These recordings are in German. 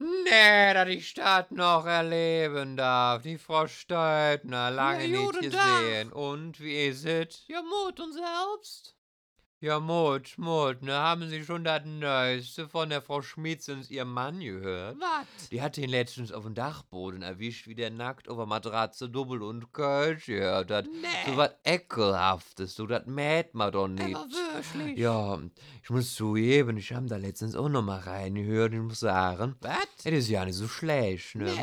Nee, dass ich das noch erleben darf. Die Frau Steubner, lange Ja, nicht gesehen. Und wie ist es? Ja, Mut und selbst. Ja, Mut, Mut, ne? Haben Sie schon das Neueste von der Frau Schmiedsens, ihrem Mann, gehört? Was? Die hat ihn letztens auf dem Dachboden erwischt, wie der nackt auf der Matratze Double und Kölsch gehört hat. Nee. So was Ekelhaftes, so das mäht man doch nicht. Aber wirklich. Ja, ich muss zugeben, ich habe da letztens auch noch mal reingehört. Ich muss sagen, Was? das ist ja nicht so schlecht, ne? Nee.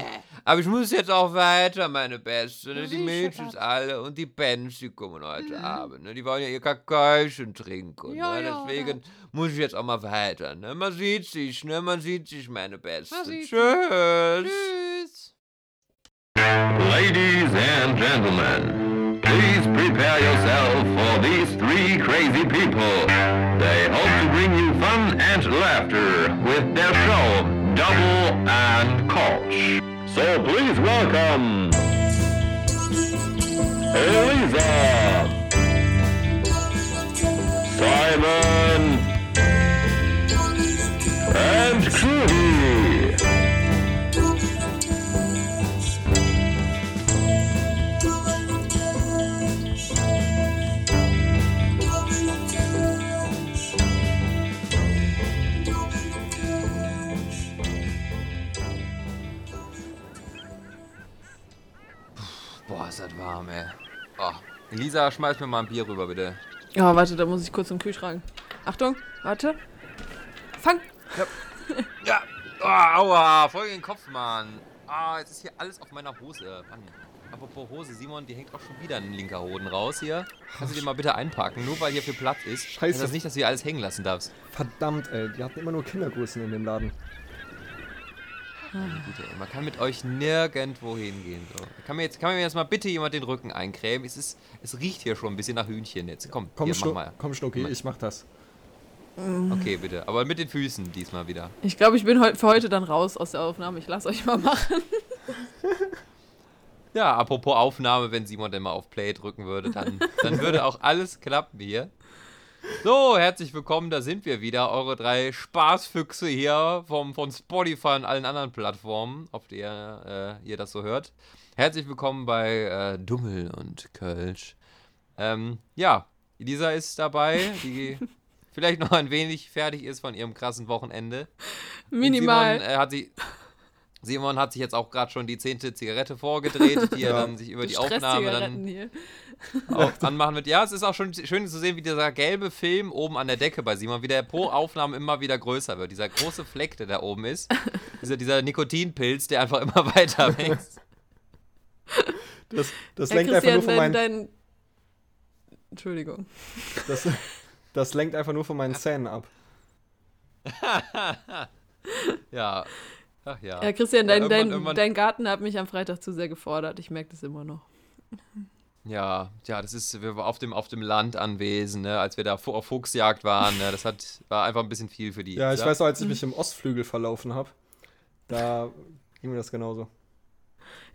Aber ich muss jetzt auch weiter, meine Beste. Ne? Die Mädchen alle und die Bands, die kommen heute Mhm. Abend. Ne? Die wollen ja ihr Kakaochen trinken. Ja, ne? ja, Deswegen muss ich jetzt auch mal weiter. Ne? Man sieht sich, ne? Man sieht sich, meine Beste. Tschüss. Tschüss. Ladies and gentlemen, please prepare yourself for these three crazy people. They hope to bring you fun and laughter with their show, Double and Koch. So please welcome Elisa, Simon, and Trudy. Boah, ist das warm, ey. Oh. Elisa, schmeiß mir mal ein Bier rüber, bitte. Ja, warte, da muss ich kurz zum Kühlschrank. Achtung, warte. Fang! Ja. Oh, aua, voll in den Kopf, Mann. Ah, jetzt ist hier alles auf meiner Hose. Mann. Apropos Hose, Simon, die hängt auch schon wieder ein linker Hoden raus hier. Kannst du den mal bitte einpacken? Nur weil hier viel Platz ist. Scheiße. Ist das nicht, dass du hier alles hängen lassen darfst? Verdammt, ey, die hatten immer nur Kindergrößen in dem Laden. Gut, ey, man kann mit euch nirgendwo hingehen. So. Kann, mir jetzt, kann mir jetzt mal bitte jemand den Rücken eincremen? Es, ist, es riecht hier schon ein bisschen nach Hühnchen jetzt. Komm, Komm, hier, mach mal. komm Schnucki, ich mach das. Okay, bitte. Aber mit den Füßen diesmal wieder. Ich glaube, ich bin für heute dann raus aus der Aufnahme. Ich lasse euch mal machen. Ja, apropos Aufnahme, wenn Simon denn mal auf Play drücken würde, dann, dann würde auch alles klappen hier. So, herzlich willkommen, da sind wir wieder, eure drei Spaßfüchse hier vom, von Spotify und allen anderen Plattformen, auf der äh, ihr das so hört. Herzlich willkommen bei äh, Dummel und Kölsch. Ähm, ja, Elisa ist dabei, die vielleicht noch ein wenig fertig ist von ihrem krassen Wochenende. Und Minimal. Simon, äh, hat sie, Simon hat sich jetzt auch gerade schon die zehnte Zigarette vorgedreht, die er Ja. dann sich über die Stresszigaretten Aufnahme dann auch anmachen wird. Ja, es ist auch schon schön zu sehen, wie dieser gelbe Film oben an der Decke bei Simon, wie der pro Aufnahme immer wieder größer wird. Dieser große Fleck, der da oben ist. dieser, dieser Nikotinpilz, der einfach immer weiter wächst. Das, das Ja, lenkt einfach nur von dein, meinen. dein... Entschuldigung. Das, das lenkt einfach nur von meinen Zähnen ab. Ja. Ach ja. Ja, Christian, Ja, dein, irgendwann- dein, irgendwann- dein Garten hat mich am Freitag zu sehr gefordert. Ich merke das immer noch. Ja, ja, das ist, wir waren auf dem, auf dem Land anwesend, ne, als wir da auf Fuchsjagd waren, ne, das hat, war einfach ein bisschen viel für die. Ja, ich ja? weiß noch, als ich mich im Ostflügel verlaufen habe, da ging mir das genauso.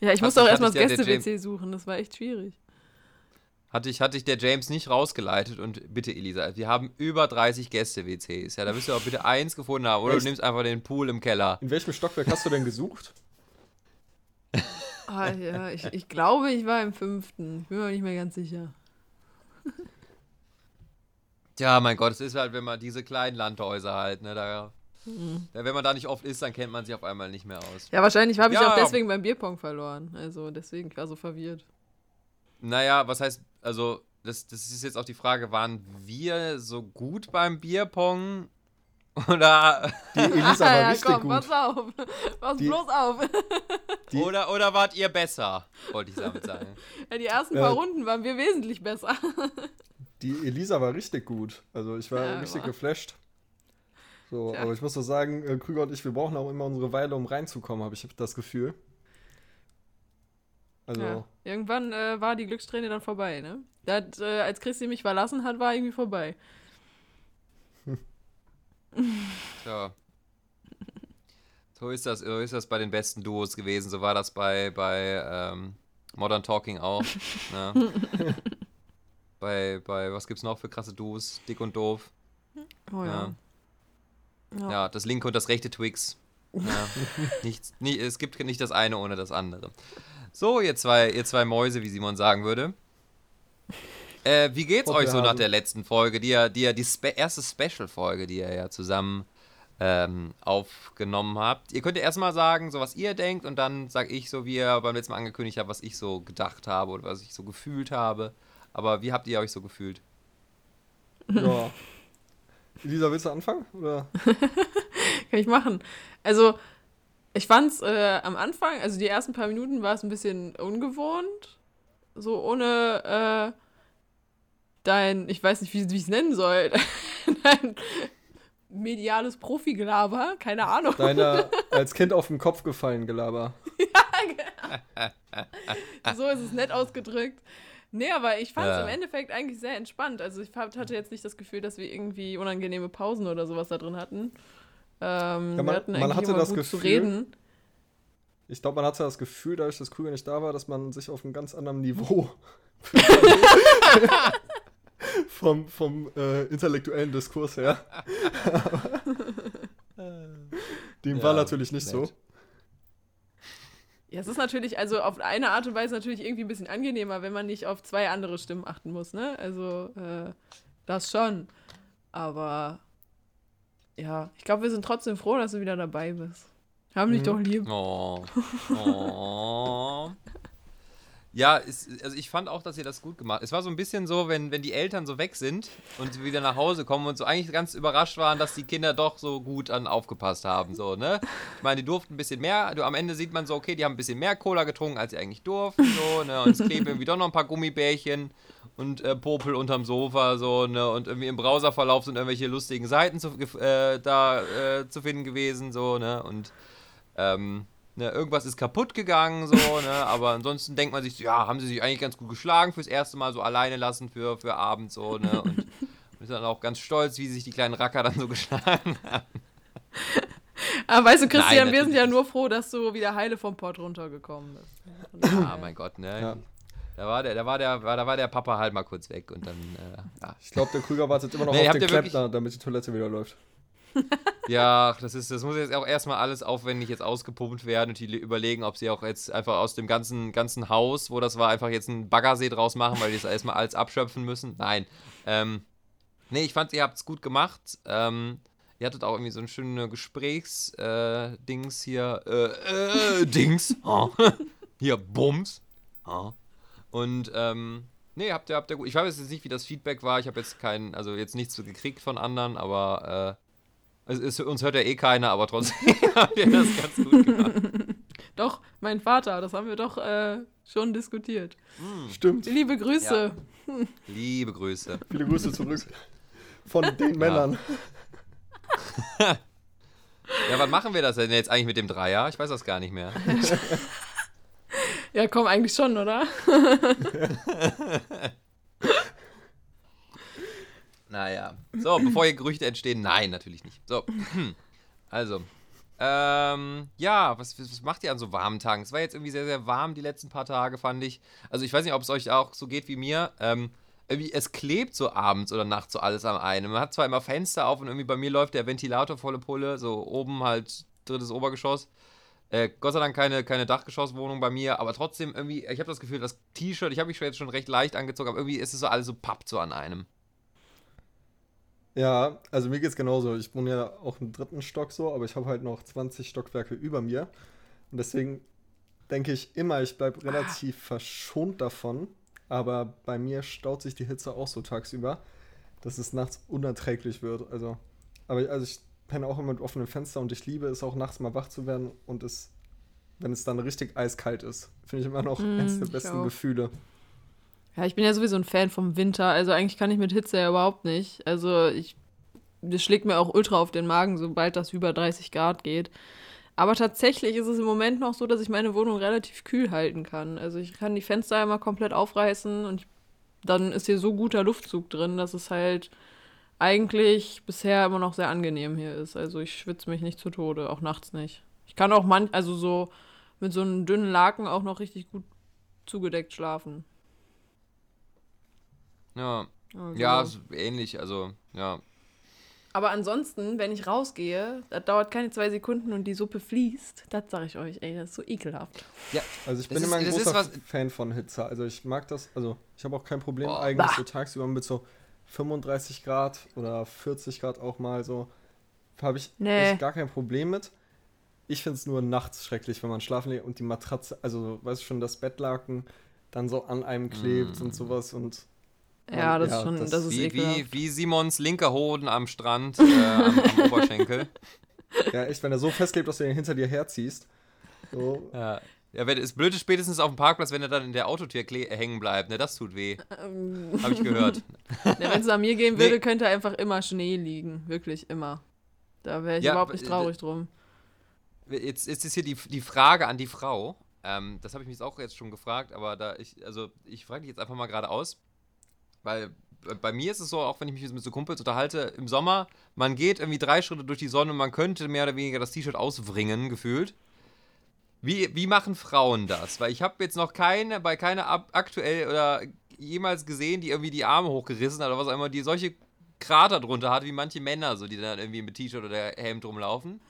Ja, ich Hat musste auch erstmal das Gäste-WC suchen. Das war echt schwierig. Hatte ich, hatte ich der James nicht rausgeleitet und bitte, Elisa, wir haben über 30 Gäste-WCs. Ja, da wirst du auch bitte eins gefunden haben. Oder Echt? du nimmst einfach den Pool im Keller. In welchem Stockwerk hast du denn gesucht? Ah, ja, ich, ich glaube, ich war im fünften. Ich bin mir nicht mehr ganz sicher. Ja, mein Gott, es ist halt, wenn man diese kleinen Landhäuser halt, ne, da, da, wenn man da nicht oft ist, dann kennt man sich auf einmal nicht mehr aus. Ja, wahrscheinlich habe ich Ja. auch deswegen beim Bierpong verloren. Also deswegen, ich war so verwirrt. Naja, was heißt, also, das, das ist jetzt auch die Frage, waren wir so gut beim Bierpong? Oder, Die Elisa war ja, richtig komm, gut. pass auf. Pass Die- bloß auf. Die- oder, oder wart ihr besser? Wollte ich damit sagen. Ja, die ersten paar Äh. Runden waren wir wesentlich besser. Die Elisa war richtig gut. Also ich war Ja, richtig war- geflasht. So, Tja. aber ich muss so sagen, äh, Krüger und ich, wir brauchen auch immer unsere Weile, um reinzukommen, habe ich das Gefühl. Also, Ja. Irgendwann äh, war die Glückssträhne dann vorbei, ne? Da hat, äh, als Christi mich verlassen hat, war irgendwie vorbei. Tja. So ist das, so ist das bei den besten Duos gewesen. So war das bei, bei ähm, Modern Talking auch. ne? bei, bei, was gibt's noch für krasse Duos? Dick und doof. Oh ja. Ja. Ja, das linke und das rechte Twix. Ja, nichts, nie, es gibt nicht das eine ohne das andere. So, ihr zwei, ihr zwei Mäuse, wie Simon sagen würde. Äh, wie geht's euch so nach der letzten Folge, die ja, die, ja, die spe erste Special-Folge, die ihr ja zusammen ähm, aufgenommen habt? Ihr könnt ja erstmal sagen, so was ihr denkt, und dann sag ich so, wie ihr beim letzten Mal angekündigt habt, was ich so gedacht habe oder was ich so gefühlt habe. Aber wie habt ihr euch so gefühlt? Ja. Lisa, willst du anfangen? Oder? Kann ich machen. Also, ich fand's äh, am Anfang, also die ersten paar Minuten war es ein bisschen ungewohnt. So ohne äh, dein, ich weiß nicht, wie, wie ich es nennen soll, dein mediales Profigelaber, keine Ahnung. Deiner als Kind auf den Kopf gefallen Gelaber. so ist es nett ausgedrückt. Nee, aber ich fand es Ja. im Endeffekt eigentlich sehr entspannt. Also ich hatte jetzt nicht das Gefühl, dass wir irgendwie unangenehme Pausen oder sowas da drin hatten. Ähm, man- wir hatten man hatte das gut zu Gefühl, reden. Ich glaube, man hatte das Gefühl, dadurch, dass Krüger nicht da war, dass man sich auf einem ganz anderen Niveau vom, vom äh, intellektuellen Diskurs her. Dem war Ja, natürlich nicht so. nett. Ja, es ist natürlich, also auf eine Art und Weise natürlich irgendwie ein bisschen angenehmer, wenn man nicht auf zwei andere Stimmen achten muss, ne? Also, äh, das schon. Aber ja, ich glaube, wir sind trotzdem froh, dass du wieder dabei bist. Haben dich Mhm. doch lieb. Oh. Oh. Ja, es, also ich fand auch, dass ihr das gut gemacht Es war so ein bisschen so, wenn, wenn die Eltern so weg sind und sie wieder nach Hause kommen und so eigentlich ganz überrascht waren, dass die Kinder doch so gut an aufgepasst haben. So, ne? Ich meine, die durften ein bisschen mehr. Du, am Ende sieht man so, okay, die haben ein bisschen mehr Cola getrunken, als sie eigentlich durften. So, ne? Und es kleben irgendwie doch noch ein paar Gummibärchen und äh, Popel unterm Sofa, so, ne? Und irgendwie im Browserverlauf sind irgendwelche lustigen Seiten zu, äh, da äh, zu finden gewesen, so, ne? Und ähm, ne, irgendwas ist kaputt gegangen, so, ne, aber ansonsten denkt man sich, so, ja, haben sie sich eigentlich ganz gut geschlagen fürs erste Mal so alleine lassen für, für Abend, so, ne, und, und ist dann auch ganz stolz, wie sich die kleinen Racker dann so geschlagen haben. Aber weißt du, Christian, Nein, wir sind ja nur froh, dass du wieder heile vom Port runtergekommen bist. Ah, mein Gott, ne. Ja. Da war, der, da, war der, da war der Papa halt mal kurz weg und dann, äh, ja. Ich glaube, der Krüger wartet immer noch Nee, auf den Klempner, damit die Toilette wieder läuft. Ja, das ist, das muss jetzt auch erstmal alles aufwendig jetzt ausgepumpt werden und die le- überlegen, ob sie auch jetzt einfach aus dem ganzen, ganzen Haus, wo das war, einfach jetzt einen Baggersee draus machen, weil die das erstmal alles abschöpfen müssen. Nein. Ähm, nee, ich fand, ihr habt es gut gemacht. Ähm, ihr hattet auch irgendwie so ein schönes Gesprächs-Dings äh, Dings hier. Äh, äh, Dings. Oh. hier, Bums. Oh. Und, ähm, nee, habt ihr, habt ihr gut. Ich weiß jetzt nicht, wie das Feedback war. Ich habe jetzt keinen, also jetzt nichts so gekriegt von anderen, aber, äh, es ist, uns hört ja eh keiner, aber trotzdem habt ihr das ganz gut gemacht. Doch, mein Vater, das haben wir doch äh, schon diskutiert. Stimmt. Liebe Grüße. Liebe Grüße. Viele Grüße zurück. Von den Männern. Ja, wann machen wir das denn jetzt eigentlich mit dem Dreier? Ich weiß das gar nicht mehr. Ja, komm, eigentlich schon, oder? Naja. So, bevor hier Gerüchte entstehen, nein, natürlich nicht. So. Also. Ähm, ja, was, was macht ihr an so warmen Tagen? Es war jetzt irgendwie sehr, sehr warm die letzten paar Tage, fand ich. Also ich weiß nicht, ob es euch auch so geht wie mir. Ähm, irgendwie, es klebt so abends oder nachts so alles am einen. Man hat zwar immer Fenster auf und irgendwie bei mir läuft der Ventilator volle Pulle, so oben halt drittes Obergeschoss. Äh, Gott sei Dank keine, keine Dachgeschosswohnung bei mir, aber trotzdem irgendwie, ich habe das Gefühl, das T-Shirt, ich habe mich jetzt schon recht leicht angezogen, aber irgendwie ist es so alles so pappt so an einem. Ja, also mir geht's genauso. Ich wohne ja auch im dritten Stock so, aber ich habe halt noch 20 Stockwerke über mir. Und deswegen denke ich immer, ich bleibe relativ verschont davon. Aber bei mir staut sich die Hitze auch so tagsüber, dass es nachts unerträglich wird. Also, aber also ich penne auch immer mit offenem Fenster und ich liebe es auch nachts mal wach zu werden und es, wenn es dann richtig eiskalt ist, finde ich immer noch Mm, eines der besten auch. Gefühle. Ja, ich bin ja sowieso ein Fan vom Winter. Also eigentlich kann ich mit Hitze ja überhaupt nicht. Also ich, das schlägt mir auch ultra auf den Magen, sobald das über 30 Grad geht. Aber tatsächlich ist es im Moment noch so, dass ich meine Wohnung relativ kühl halten kann. Also ich kann die Fenster einmal komplett aufreißen und ich, dann ist hier so guter Luftzug drin, dass es halt eigentlich bisher immer noch sehr angenehm hier ist. Also ich schwitze mich nicht zu Tode, auch nachts nicht. Ich kann auch man, also so mit so einem dünnen Laken auch noch richtig gut zugedeckt schlafen. Ja, Also, ja, ist ähnlich, also, ja. Aber ansonsten, wenn ich rausgehe, das dauert keine zwei Sekunden und die Suppe fließt. Das sage ich euch, ey, das ist so ekelhaft. Also ich Das bin ist- immer ein das großer Fan von Hitze. Also ich mag das, also ich habe auch kein Problem Boah. eigentlich Bah. so tagsüber mit so 35 Grad oder 40 Grad auch mal so. Habe ich Nee. echt gar kein Problem mit. Ich finde es nur nachts schrecklich, wenn man schlafen legt und die Matratze, also weißt du schon, das Bettlaken dann so an einem klebt Mm. und sowas und Ja, das Ja, ist schon, das- das, ist Wie, wie, wie Simons linker Hoden am Strand, äh, am, am Oberschenkel. ja echt, wenn er so festklebt, dass du ihn hinter dir herziehst. So, Ja. Ja, wenn, es blöd ist spätestens auf dem Parkplatz, wenn er dann in der Autotür kle- hängen bleibt. Ne, das tut weh. Ähm, Habe ich gehört. Wenn es nach mir gehen Nee. würde, könnte einfach immer Schnee liegen. Wirklich immer. Da wäre ich Ja, überhaupt nicht äh, traurig drum. Jetzt, jetzt ist hier die, die Frage an die Frau. Ähm, das habe ich mich auch jetzt schon gefragt, aber da ich, also ich frage dich jetzt einfach mal geradeaus, weil bei- bei mir ist es so, auch wenn ich mich mit so Kumpels unterhalte, im Sommer, man geht irgendwie drei Schritte durch die Sonne und man könnte mehr oder weniger das T-Shirt auswringen, gefühlt. Wie, wie machen Frauen das? Weil ich habe jetzt noch keine, bei keiner ab, aktuell oder jemals gesehen, die irgendwie die Arme hochgerissen hat oder was auch immer, die solche Krater drunter hat, wie manche Männer, so die dann irgendwie mit T-Shirt oder Hemd rumlaufen.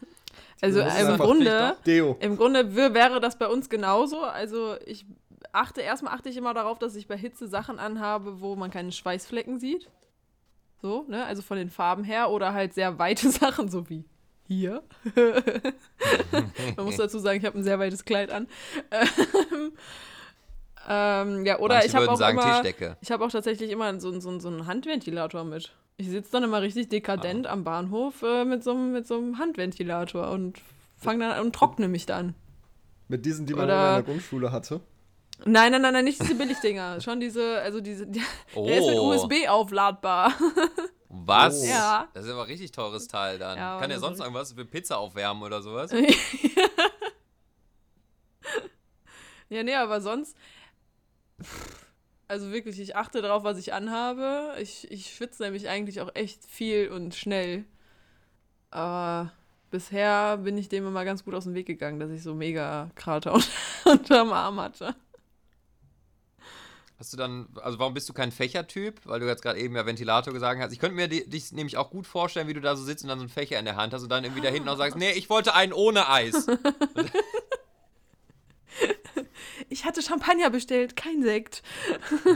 Also im Grunde, Deo. im Grunde wär- wäre das bei uns genauso. Also ich achte, erstmal achte ich immer darauf, dass ich bei Hitze Sachen anhabe, wo man keine Schweißflecken sieht. So, ne? Also von den Farben her oder halt sehr weite Sachen, so wie hier. man muss dazu sagen, ich habe ein sehr weites Kleid an. Ähm, ähm, ja, oder Manche ich habe auch sagen immer, Tischdecke. ich habe auch tatsächlich immer so, so, so einen Handventilator mit. Ich sitze dann immer richtig dekadent am Bahnhof äh, mit, so, einem- mit so einem Handventilator und fange dann an und trockne mich dann. Mit diesen, die man Oder- in der Grundschule hatte. Nein, nein, nein, nein, nicht diese Billigdinger. Schon diese, also diese, der Oh, ist mit USB aufladbar. was? Oh. Ja. Das ist aber ein richtig teures Teil dann. Ja, Kann das sonst ist- irgendwas für Pizza aufwärmen oder sowas? ja, nee, aber sonst. Also wirklich, ich achte darauf, was ich anhabe. Ich, ich schwitze nämlich eigentlich auch echt viel und schnell. Aber bisher bin ich dem immer ganz gut aus dem Weg gegangen, dass ich so mega Krater unter- unterm Arm hatte. Hast du dann, also warum bist du kein Fächertyp? Weil du jetzt gerade eben ja Ventilator gesagt hast. Ich könnte mir di- dich nämlich auch gut vorstellen, wie du da so sitzt und dann so einen Fächer in der Hand hast und dann irgendwie da hinten auch sagst, nee, ich wollte einen ohne Eis. Ich hatte Champagner bestellt, kein Sekt.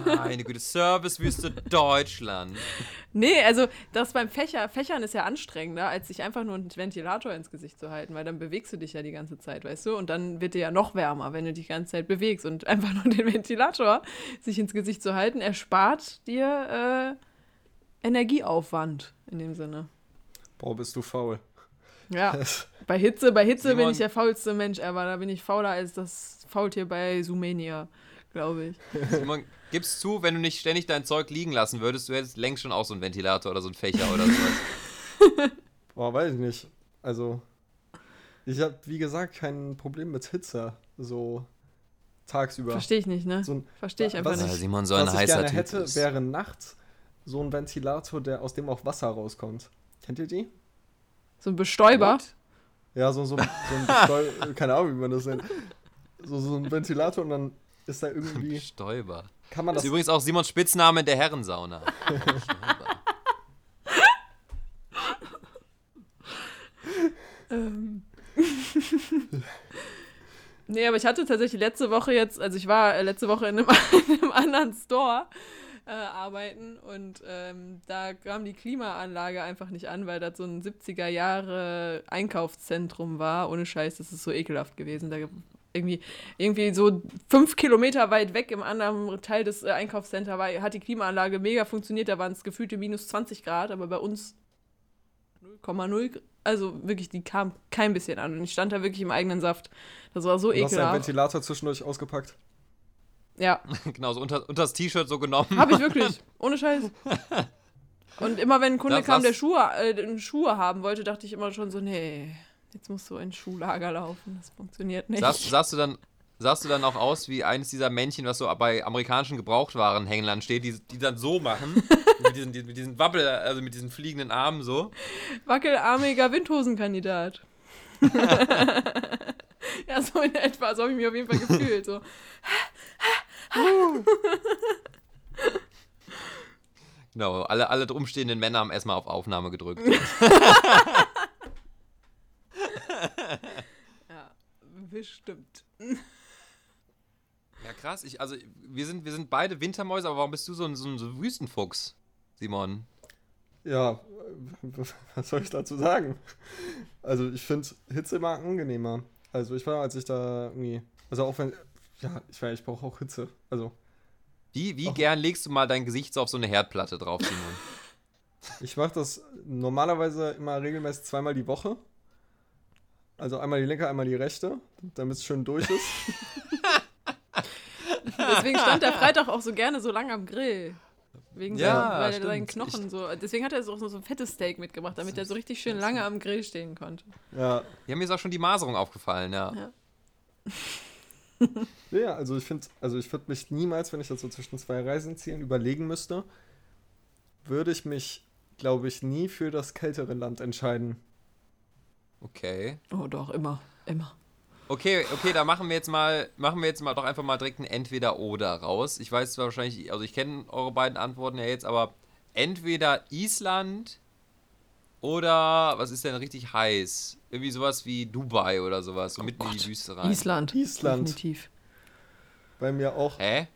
Meine Güte, Servicewüste Deutschland. Nee, also das beim Fächer, Fächern ist ja anstrengender, als sich einfach nur einen Ventilator ins Gesicht zu halten, weil dann bewegst du dich ja die ganze Zeit, weißt du? Und dann wird dir ja noch wärmer, wenn du dich die ganze Zeit bewegst. Und einfach nur den Ventilator sich ins Gesicht zu halten, erspart dir äh, Energieaufwand in dem Sinne. Boah, bist du faul. Ja, bei Hitze, bei Hitze bin Simon- ich der faulste Mensch ever. Da bin ich fauler als das Faultier bei Sumenia, glaube ich. Simon, gibst zu, wenn du nicht ständig dein Zeug liegen lassen würdest, du hättest längst schon auch so einen Ventilator oder so einen Fächer oder sowas. Boah, weiß ich nicht. Also, ich habe, wie gesagt, kein Problem mit Hitze. So tagsüber. Verstehe ich nicht, ne? So ein, Verstehe ich einfach was nicht. Simon so ein was ich heißer gerne Typ hätte, ist. wäre nachts so ein Ventilator, der aus dem auch Wasser rauskommt. Kennt ihr die? So ein Bestäuber. What? Ja, so, so, so ein Besteu keine Ahnung, wie man das nennt. So, so ein Ventilator und dann ist da irgendwie. Stäuber. Kann man Das das. ist übrigens auch Simons Spitzname in der Herrensauna. Ähm. nee, aber ich hatte tatsächlich letzte Woche jetzt, also ich war äh, letzte Woche in einem, in einem anderen Store äh, arbeiten und ähm, da kam die Klimaanlage einfach nicht an, weil das so ein 70er Jahre Einkaufszentrum war. Ohne Scheiß, das ist so ekelhaft gewesen. Da irgendwie, irgendwie so fünf Kilometer weit weg im anderen Teil des äh, Einkaufscenters war, hat die Klimaanlage mega funktioniert. Da waren es gefühlte minus 20 Grad, aber bei uns 0,0. Also wirklich, die kam kein bisschen an. Und ich stand da wirklich im eigenen Saft. Das war so Du hast deinen ekelhaft. Ventilator zwischendurch ausgepackt. Ja, genau, so unter, unter das T-Shirt so genommen. habe ich wirklich. Ohne Scheiß. Und immer wenn ein Kunde Das- kam, der Schuhe, äh, Schuhe haben wollte, dachte ich immer schon so, nee, jetzt musst du ins Schuhlager laufen. Das funktioniert nicht. Sahst, sahst, du dann, sahst du dann auch aus wie eines dieser Männchen, was so bei amerikanischen Gebrauchtwarenhändlern steht, die, die dann so machen? mit, diesen, die, mit diesen Wabbel, also mit diesen fliegenden Armen so. Wackelarmiger Windhosenkandidat. ja, so in etwa. So habe ich mich auf jeden Fall gefühlt. So. Genau, alle, alle umstehenden Männer haben erstmal auf Aufnahme gedrückt. Ja, bestimmt. Ja, krass. Ich, also, wir sind, wir sind beide Wintermäuse, aber warum bist du so ein, so ein, so ein Wüstenfuchs, Simon? Ja, was soll ich dazu sagen? Also ich finde Hitze immer angenehmer. Also ich war, als ich da irgendwie, also auch wenn, ja, ich weiß, ich brauche auch Hitze. Also Wie, wie gern legst du mal dein Gesicht so auf so eine Herdplatte drauf, Simon? ich mache das normalerweise immer regelmäßig zweimal die Woche. Also einmal die linke, einmal die rechte, damit es schön durch ist. Deswegen stand der Freitag auch so gerne so lange am Grill. Wegen Ja, so, weil er stimmt. seinen Knochen so. Deswegen hat er so, so ein fettes Steak mitgebracht, damit er so richtig schön lange am Grill stehen konnte. Ja, Ja, mir ist auch schon die Maserung aufgefallen, ja. Ja. ja also ich finde, also ich würde mich niemals, wenn ich das so zwischen zwei Reisenzielen überlegen müsste, würde ich mich, glaube ich, nie für das kältere Land entscheiden. Okay. Oh, doch, immer. Immer. Okay, okay, da machen wir jetzt mal, machen wir jetzt mal doch einfach mal direkt ein Entweder-Oder raus. Ich weiß zwar wahrscheinlich, also ich kenne eure beiden Antworten ja jetzt, aber entweder Island oder was ist denn richtig heiß? Irgendwie sowas wie Dubai oder sowas, so mitten in die Gott. Wüste rein. Island. Island. Definitiv. Bei mir auch Hä?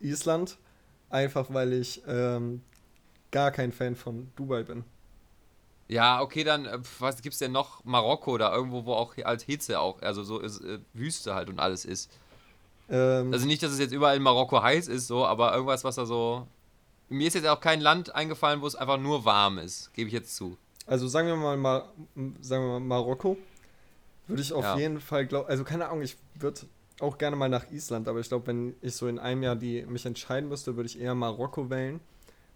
Island, einfach weil ich ähm, gar kein Fan von Dubai bin. Ja, okay, dann, äh, was gibt's denn noch? Marokko da irgendwo, wo auch als Hitze auch, also so ist, äh, Wüste halt und alles ist. Ähm, Also nicht, dass es jetzt überall in Marokko heiß ist, so, aber irgendwas, was da so. Mir ist jetzt auch kein Land eingefallen, wo es einfach nur warm ist, gebe ich jetzt zu. Also sagen wir mal, Mar sagen wir mal Marokko, würde ich auf Ja. jeden Fall glauben, also keine Ahnung, ich würde auch gerne mal nach Island, aber ich glaube, wenn ich so in einem Jahr die mich entscheiden müsste, würde ich eher Marokko wählen,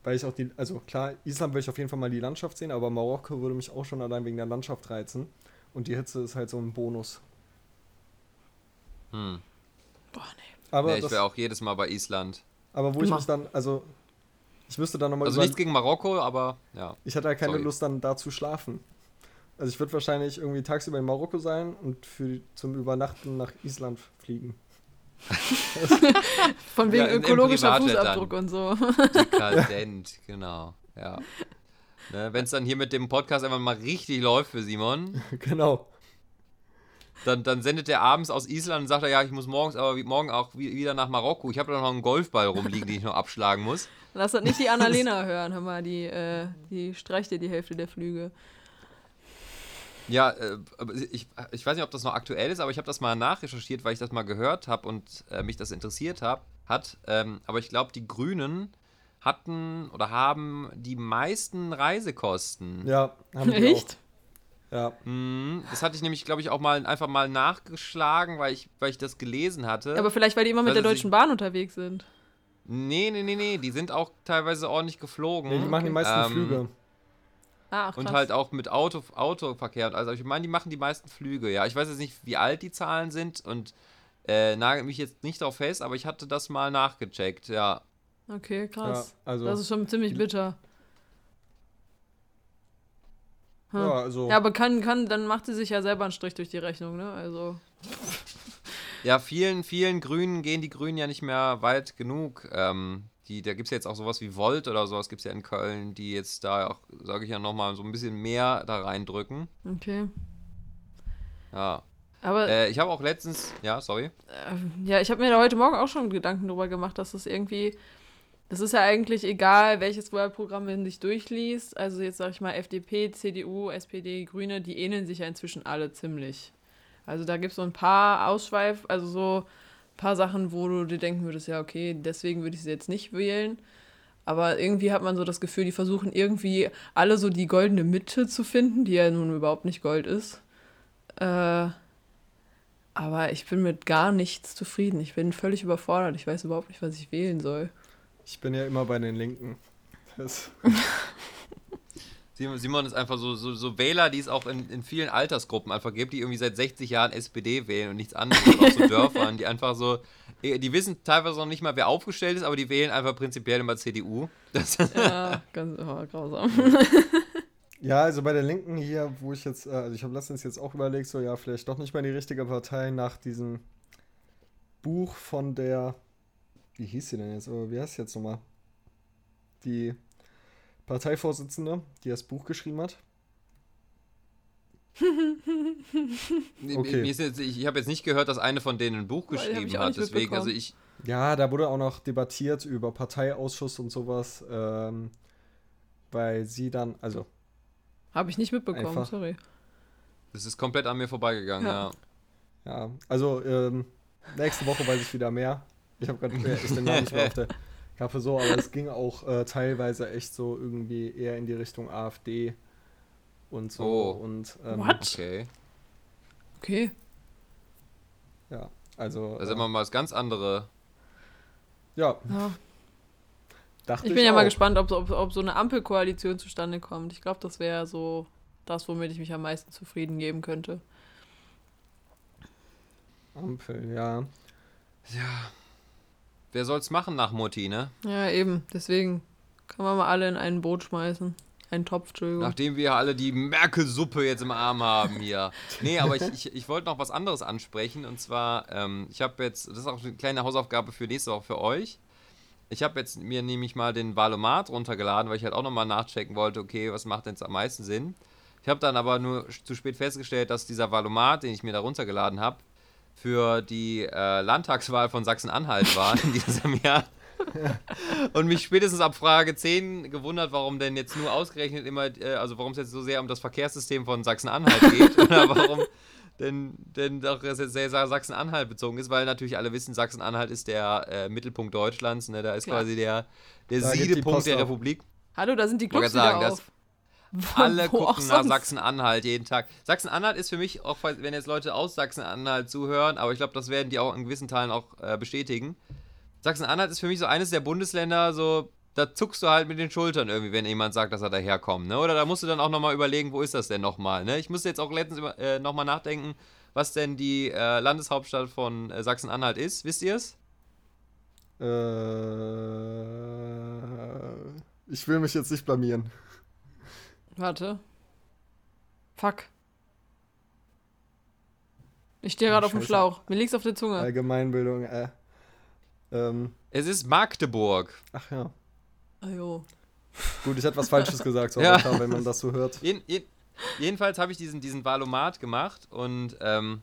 weil ich auch die, also klar, Island würde ich auf jeden Fall mal die Landschaft sehen, aber Marokko würde mich auch schon allein wegen der Landschaft reizen und die Hitze ist halt so ein Bonus. Hm. Boah, nee. Aber, Ja, ich das, wäre auch jedes Mal bei Island. aber wo ich mich dann, also ich müsste dann nochmal Also nichts gegen Marokko, aber ja. Ich hatte halt keine Sorry. Lust, dann da zu schlafen. Also ich würde wahrscheinlich irgendwie tagsüber in Marokko sein und für, zum Übernachten nach Island fliegen. Von wegen Ja, im ökologischer Privatjet dann. Fußabdruck und so. Dekadent, genau. Ja. Ne, Wenn es dann hier mit dem Podcast einfach mal richtig läuft für Simon, genau. dann, dann sendet er abends aus Island und sagt er, ja, ich muss morgens aber wie- morgen auch wie- wieder nach Marokko. Ich habe da noch einen Golfball rumliegen, den ich noch abschlagen muss. Lass das nicht die Annalena hören, hör mal, die, äh, die streicht dir die Hälfte der Flüge. Ja, äh, ich, ich weiß nicht, ob das noch aktuell ist, aber ich habe das mal nachrecherchiert, weil ich das mal gehört habe und äh, mich das interessiert hab, hat. Ähm, aber ich glaube, die Grünen hatten oder haben die meisten Reisekosten. Ja, haben die Echt? Auch. Ja, Mhm, das hatte ich nämlich, glaube ich, auch mal einfach mal nachgeschlagen, weil ich, weil ich das gelesen hatte. Aber vielleicht, weil die immer mit der Deutschen Bahn unterwegs sind. Nee, nee, nee, nee, die sind auch teilweise ordentlich geflogen. nee, die machen die meisten Ähm, Flüge. Ah, krass. Und halt auch mit Auto, Autoverkehr. und Also ich meine, die machen die meisten Flüge, ja. Ich weiß jetzt nicht, wie alt die Zahlen sind und äh, nagel mich jetzt nicht darauf fest, aber ich hatte das mal nachgecheckt, ja. Okay, krass. Ja, also- das ist schon ziemlich bitter. Hm. Ja, also Ja, aber kann, kann, dann macht sie sich ja selber einen Strich durch die Rechnung, ne? Also. Ja, vielen, vielen Grünen gehen die Grünen ja nicht mehr weit genug. Ähm, die, da gibt es ja jetzt auch sowas wie Volt oder sowas gibt es ja in Köln, die jetzt da auch, sage ich ja nochmal, so ein bisschen mehr da reindrücken. Okay. Ja. Aber Äh, ich habe auch letztens, ja, sorry. äh, ja, ich habe mir da heute Morgen auch schon Gedanken drüber gemacht, dass das irgendwie. Das ist ja eigentlich egal, welches Wahlprogramm man sich durchliest. Also jetzt sage ich mal FDP, CDU, SPD, Grüne, die ähneln sich ja inzwischen alle ziemlich. Also da gibt es so ein paar Ausschweif, also so ein paar Sachen, wo du dir denken würdest, ja, okay, deswegen würde ich sie jetzt nicht wählen. Aber irgendwie hat man so das Gefühl, die versuchen irgendwie alle so die goldene Mitte zu finden, die ja nun überhaupt nicht Gold ist. Äh, aber ich bin mit gar nichts zufrieden. Ich bin völlig überfordert. Ich weiß überhaupt nicht, was ich wählen soll. ich bin ja immer bei den Linken. Das, Simon ist einfach so, so, so Wähler, die es auch in, in vielen Altersgruppen einfach gibt, die irgendwie seit 60 Jahren SPD wählen und nichts anderes. Und auch so Dörfern, die einfach so, die wissen teilweise noch nicht mal, wer aufgestellt ist, aber die wählen einfach prinzipiell immer CDU. Das, Ja, ganz oh, grausam. ja, also bei den Linken hier, wo ich jetzt, äh, also ich habe letztens jetzt auch überlegt, so ja, vielleicht doch nicht mehr die richtige Partei nach diesem Buch von der, wie hieß sie denn jetzt, oder wie heißt sie jetzt nochmal? Die, Parteivorsitzende, die das Buch geschrieben hat. Okay. Jetzt, ich ich habe jetzt nicht gehört, dass eine von denen ein Buch geschrieben ich auch hat. nicht Deswegen, also mitbekommen. ich. Ja, da wurde auch noch debattiert über Parteiausschuss und sowas, ähm, weil sie dann, also Habe ich nicht mitbekommen, Einfach. sorry. Das ist komplett an mir vorbeigegangen, Ja. ja. Ja, also ähm, nächste Woche weiß ich wieder mehr. Ich habe gerade äh, ist den Namen nicht mehr auf der Kappe so, aber es ging auch äh, teilweise echt so irgendwie eher in die Richtung AfD und so Oh. und ähm, What? Okay. Okay. ja, also Das ist äh, immer mal was ganz andere. ja, Ja. dachte Ich bin ja mal auch. gespannt, ob, ob, ob so eine Ampelkoalition zustande kommt. Ich glaube, das wäre so das, womit ich mich am meisten zufrieden geben könnte. Ampel, ja. Ja. Wer soll's machen nach Mutti, ne? Ja, eben. Deswegen kann man mal alle in ein Boot schmeißen. Einen Topf, Entschuldigung. Nachdem wir alle die Merkel-Suppe jetzt im Arm haben hier. Nee, aber ich, ich, ich wollte noch was anderes ansprechen. Und zwar, ähm, ich habe jetzt, das ist auch eine kleine Hausaufgabe für nächste Woche für euch. Ich habe jetzt mir nämlich mal den Valomat runtergeladen, weil ich halt auch nochmal nachchecken wollte, okay, was macht denn jetzt am meisten Sinn? Ich habe dann aber nur zu spät festgestellt, dass dieser Valomat, den ich mir da runtergeladen habe, für die äh, Landtagswahl von Sachsen-Anhalt war in diesem Jahr. Und mich spätestens ab Frage 10 gewundert, warum denn jetzt nur ausgerechnet immer, äh, also warum es jetzt so sehr um das Verkehrssystem von Sachsen-Anhalt geht oder warum denn, denn doch das jetzt sehr Sachsen-Anhalt bezogen ist, weil natürlich alle wissen, Sachsen-Anhalt ist der äh, Mittelpunkt Deutschlands, ne? da ist Klar. quasi der, der Da Siedepunkt der. Republik. Hallo, da sind die Clubs wieder sagen, auf. Alle gucken nach. Sachsen-Anhalt jeden Tag. Sachsen-Anhalt ist für mich, auch wenn jetzt Leute aus Sachsen-Anhalt zuhören, aber ich glaube, das werden die auch in gewissen Teilen auch äh, bestätigen. Sachsen-Anhalt ist für mich so eines der Bundesländer, so, da zuckst du halt mit den Schultern irgendwie, wenn jemand sagt, dass er daherkommt, ne? Oder da musst du dann auch nochmal überlegen, wo ist das denn nochmal, ne? Ich musste jetzt auch letztens über, äh, nochmal nachdenken, was denn die äh, Landeshauptstadt von äh, Sachsen-Anhalt ist. Wisst ihr es? Äh, ich will mich jetzt nicht blamieren. Warte. Fuck. Ich stehe gerade auf dem. Schlauch. Mir liegt's auf der Zunge. Allgemeinbildung, äh. Ähm, Es ist Magdeburg. ach ja. Ajo. Gut, ich hätte was Falsches gesagt, so Ja. klar, wenn man das so hört. Jeden, jeden, jedenfalls habe ich diesen, diesen Valomat gemacht und, ähm,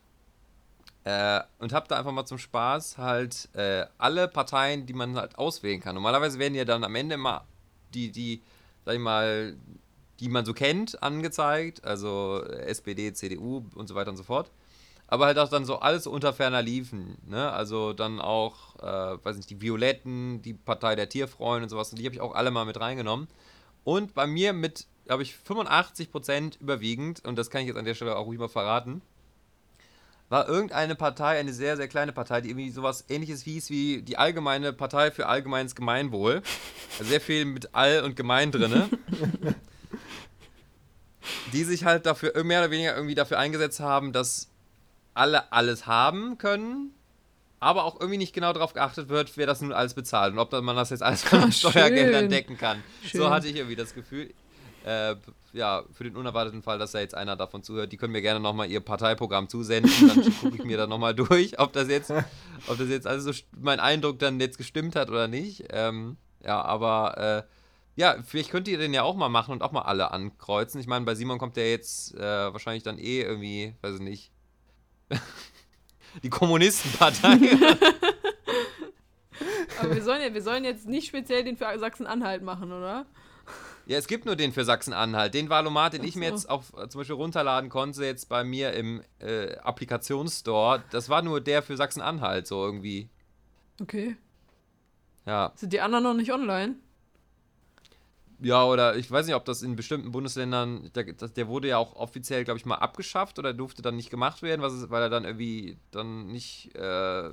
äh, und habe da einfach mal zum Spaß halt äh, alle Parteien, die man halt auswählen kann. Normalerweise werden ja dann am Ende immer die, die, sag ich mal, die man so kennt, angezeigt, also SPD, CDU und so weiter und so fort. Aber halt auch dann so alles unter ferner liefen, ne? Also dann auch, äh, weiß nicht, die Violetten, die Partei der Tierfreunde und sowas, und die habe ich auch alle mal mit reingenommen. Und bei mir mit, habe ich 85% überwiegend, und das kann ich jetzt an der Stelle auch mal verraten, war irgendeine Partei, eine sehr, sehr kleine Partei, die irgendwie sowas ähnliches hieß wie die Allgemeine Partei für allgemeines Gemeinwohl. Also sehr viel mit All und Gemein drinne. die sich halt dafür mehr oder weniger irgendwie dafür eingesetzt haben, dass alle alles haben können, aber auch irgendwie nicht genau darauf geachtet wird, wer das nun alles bezahlt und ob man das jetzt alles von Steuergeldern decken kann. Schön. So hatte ich irgendwie das Gefühl. Äh, ja, für den unerwarteten Fall, dass da jetzt einer davon zuhört, die können mir gerne nochmal ihr Parteiprogramm zusenden. Dann gucke ich mir da nochmal durch, ob das jetzt, ob das jetzt also so mein Eindruck dann jetzt gestimmt hat oder nicht. Ähm, ja, aber äh, ja, vielleicht könnt ihr den ja auch mal machen und auch mal alle ankreuzen. Ich meine, bei Simon kommt der jetzt äh, wahrscheinlich dann eh irgendwie, weiß ich nicht, die Kommunistenpartei. Aber wir sollen, ja, wir sollen jetzt nicht speziell den für Sachsen-Anhalt machen, oder? Ja, es gibt nur den für Sachsen-Anhalt. Den Valomat, den Ach ich mir so. jetzt auch äh, zum Beispiel runterladen konnte, jetzt bei mir im äh, Applikationsstore, das war nur der für Sachsen-Anhalt, so irgendwie. Okay. Ja. Sind die anderen noch nicht online? Ja, oder ich weiß nicht, ob das in bestimmten Bundesländern, der, der wurde ja auch offiziell, glaube ich, mal abgeschafft oder durfte dann nicht gemacht werden, was ist, weil er dann irgendwie dann nicht äh,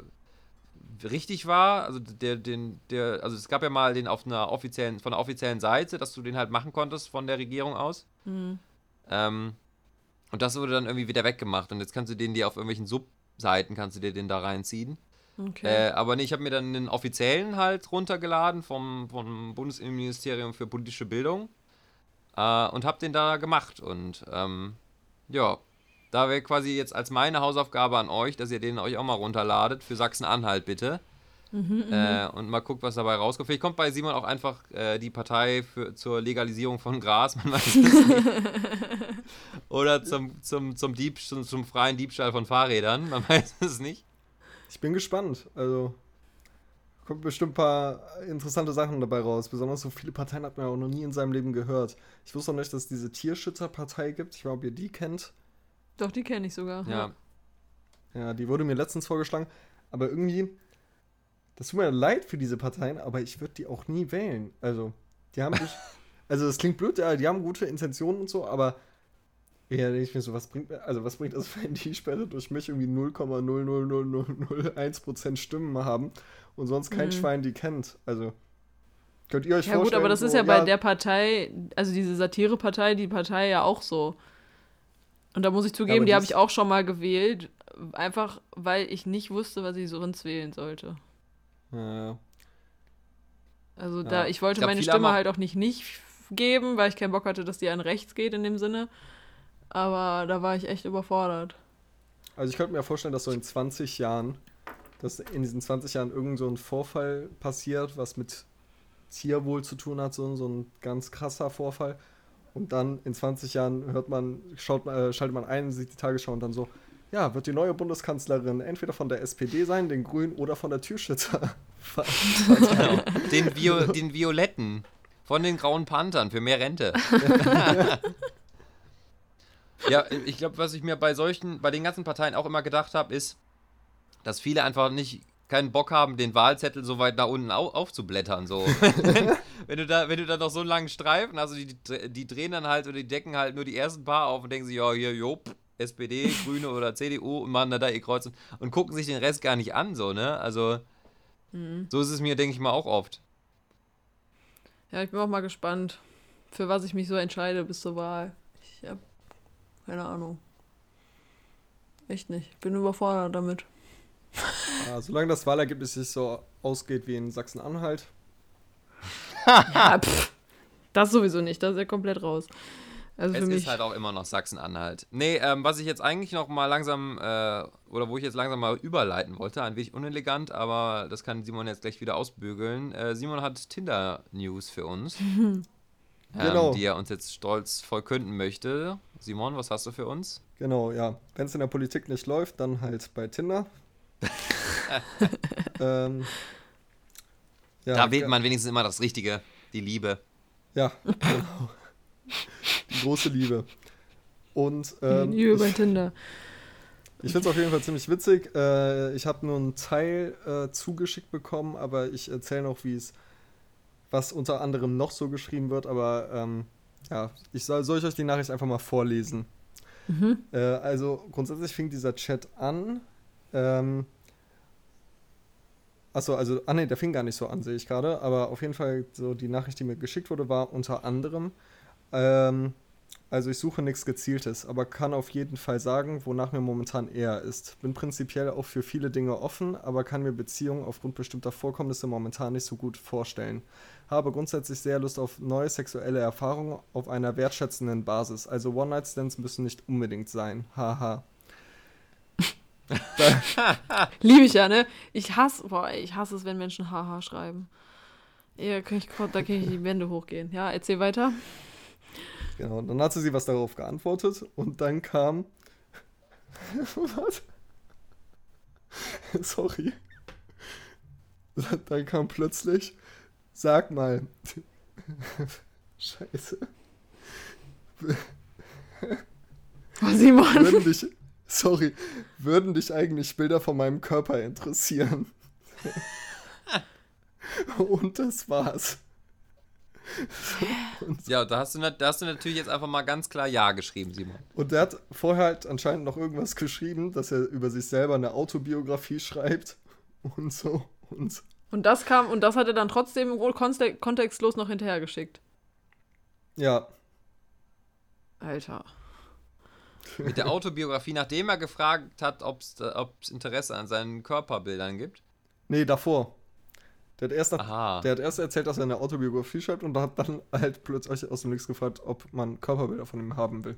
richtig war. Also der, den, der, also es gab ja mal den auf einer offiziellen, von der offiziellen Seite, dass du den halt machen konntest von der Regierung aus. Hm. Ähm, und das wurde dann irgendwie wieder weggemacht. Und jetzt kannst du den dir auf irgendwelchen Subseiten, kannst du dir den da reinziehen. Okay. Äh, aber nee, ich habe mir dann den offiziellen halt runtergeladen vom, vom Bundesministerium für politische Bildung äh, und habe den da gemacht. Und ähm, ja, da wäre quasi jetzt als meine Hausaufgabe an euch, dass ihr den euch auch mal runterladet für Sachsen-Anhalt bitte. äh, und mal guckt, was dabei rauskommt. Vielleicht kommt bei Simon auch einfach äh, die Partei für, zur Legalisierung von Gras, man weiß es nicht. Oder zum, zum, zum, Dieb, zum, zum freien Diebstahl von Fahrrädern, man weiß es nicht. Ich bin gespannt. Also kommt bestimmt ein paar interessante Sachen dabei raus. Besonders so viele Parteien hat man ja auch noch nie in seinem Leben gehört. Ich wusste auch nicht, dass es diese Tierschützerpartei gibt. Ich weiß, ob ihr die kennt. Doch, die kenne ich sogar. Ja. Ja, die wurde mir letztens vorgeschlagen. Aber irgendwie, das tut mir leid für diese Parteien, aber ich würde die auch nie wählen. Also, die haben sich. also, das klingt blöd, ja, die haben gute Intentionen und so, aber. Ja, denke ich mir so, was bringt also was bringt das, wenn die Sperre durch mich irgendwie 0,00001% Stimmen haben und sonst kein Mhm. Schwein die kennt? Also, könnt ihr euch Ja vorstellen? gut, aber das ist so, ja bei der Partei, also diese Satirepartei, die Partei ja auch so. Und da muss ich zugeben, aber die habe ist- ich auch schon mal gewählt, einfach weil ich nicht wusste, was ich sonst wählen sollte. Ja, Also Ja. da, ich wollte Ich glaub, meine Stimme halt auch nicht nicht geben, weil ich keinen Bock hatte, dass die an rechts geht in dem Sinne. Aber da war ich echt überfordert. Also ich könnte mir vorstellen, dass so in 20 Jahren, dass in diesen 20 Jahren irgend so ein Vorfall passiert, was mit Tierwohl zu tun hat, so, so ein ganz krasser Vorfall. Und dann in 20 Jahren hört man, schaut, man- äh, schaltet man ein, sieht die Tagesschau und dann so, ja, wird die neue Bundeskanzlerin entweder von der SPD sein, den Grünen oder von der Tierschützer. Genau. Den, Vio den Violetten von den Grauen Panthern für mehr Rente. ja, ich glaube, was ich mir bei solchen, bei den ganzen Parteien auch immer gedacht habe, ist, dass viele einfach nicht keinen Bock haben, den Wahlzettel so weit nach unten au aufzublättern. So. wenn, du da, wenn du da noch so einen langen Streifen hast, also die, die drehen dann halt oder die decken halt nur die ersten paar auf und denken sich, ja, hier, jo, SPD, Grüne oder CDU und machen da da ihr Kreuz und, und gucken sich den Rest gar nicht an, so, ne? Also, so ist es mir, denke ich mal, auch oft. Ja, ich bin auch mal gespannt, für was ich mich so entscheide bis zur Wahl. Ich hab keine Ahnung. Echt nicht. Ich bin überfordert damit. Ja, solange das Wahlergebnis nicht so ausgeht wie in Sachsen-Anhalt. Ja, pff, das sowieso nicht. Das ist ja komplett raus. Also Es für mich. ist halt auch immer noch Sachsen-Anhalt. Nee, ähm, was ich jetzt eigentlich noch mal langsam, äh, oder wo ich jetzt langsam mal überleiten wollte, ein wenig unelegant, aber das kann Simon jetzt gleich wieder ausbügeln. Äh, Simon hat Tinder-News für uns, Genau. ähm, die er uns jetzt stolz verkünden möchte. Simon, was hast du für uns? Genau, ja. Wenn es in der Politik nicht läuft, dann halt bei Tinder. ähm, ja, da wählt man wenigstens immer das Richtige, die Liebe. Ja, genau. Die große Liebe. Und ähm, Liebe bei ich, Tinder. ich finde es auf jeden Fall ziemlich witzig. Äh, ich habe nur einen Teil äh, zugeschickt bekommen, aber ich erzähle noch, wie es, was unter anderem noch so geschrieben wird. Aber ähm, ja, ich soll, soll ich euch die Nachricht einfach mal vorlesen. Äh, also grundsätzlich fing dieser Chat an. Ähm, Achso, also, ah nee, der fing gar nicht so an, sehe ich gerade. Aber auf jeden Fall, so die Nachricht, die mir geschickt wurde, war unter anderem, ähm, also ich suche nichts Gezieltes, aber kann auf jeden Fall sagen, wonach mir momentan eher ist. Bin prinzipiell auch für viele Dinge offen, aber kann mir Beziehungen aufgrund bestimmter Vorkommnisse momentan nicht so gut vorstellen. Habe grundsätzlich sehr Lust auf neue sexuelle Erfahrungen auf einer wertschätzenden Basis. Also One-Night-Stands müssen nicht unbedingt sein. Haha. Liebe ich ja, ne? Ich hasse, boah, ich hasse es, wenn Menschen haha schreiben. Ja, kann ich, da kann ich die Wände hochgehen. Ja, erzähl weiter. Genau, und dann hatte sie was darauf geantwortet und dann kam. was? Sorry. Dann kam plötzlich. Sag mal. Scheiße. Oh, Simon. Würden dich. Sorry. Würden dich eigentlich Bilder von meinem Körper interessieren? und das war's. Ja, da hast, du, da hast du natürlich jetzt einfach mal ganz klar Ja geschrieben, Simon. Und der hat vorher halt anscheinend noch irgendwas geschrieben, dass er über sich selber eine Autobiografie schreibt und so. Und Und das kam, und das hat er dann trotzdem kontextlos noch hinterhergeschickt. ja, Alter. Mit der Autobiografie, nachdem er gefragt hat, ob es Interesse an seinen Körperbildern gibt. nee, davor. Der hat, erst nach, der hat erst erzählt, dass er eine Autobiografie schreibt und hat dann halt plötzlich aus dem Nichts gefragt, ob man Körperbilder von ihm haben will.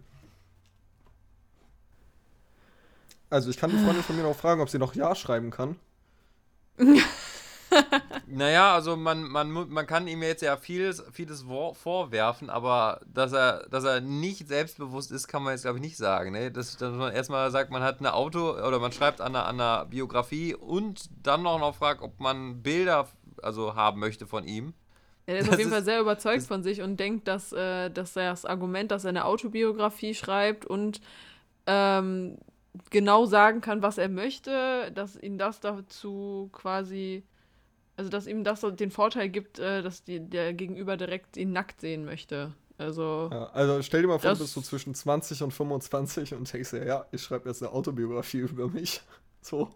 Also ich kann die Freundin von mir noch fragen, ob sie noch Ja schreiben kann. naja, also man, man, man kann ihm jetzt ja vieles, vieles vor- vorwerfen, aber dass er, dass er nicht selbstbewusst ist, kann man jetzt, glaube ich, nicht sagen. Ne? Das, dass man erstmal sagt, man hat eine Auto oder man schreibt an einer, an einer Biografie und dann auch noch fragt, ob man Bilder also haben möchte von ihm. Ja, der ist Das auf jeden Fall ist- sehr überzeugt von sich und denkt, dass, äh, dass er das Argument, dass er eine Autobiografie schreibt und ähm, genau sagen kann, was er möchte, dass ihn das dazu quasi, also dass ihm das so den Vorteil gibt, äh, dass die, der Gegenüber direkt ihn nackt sehen möchte. Also, Ja, also stell dir mal vor, du bist so zwischen 20 und 25 und denkst dir, ja, ich schreibe jetzt eine Autobiografie über mich. So.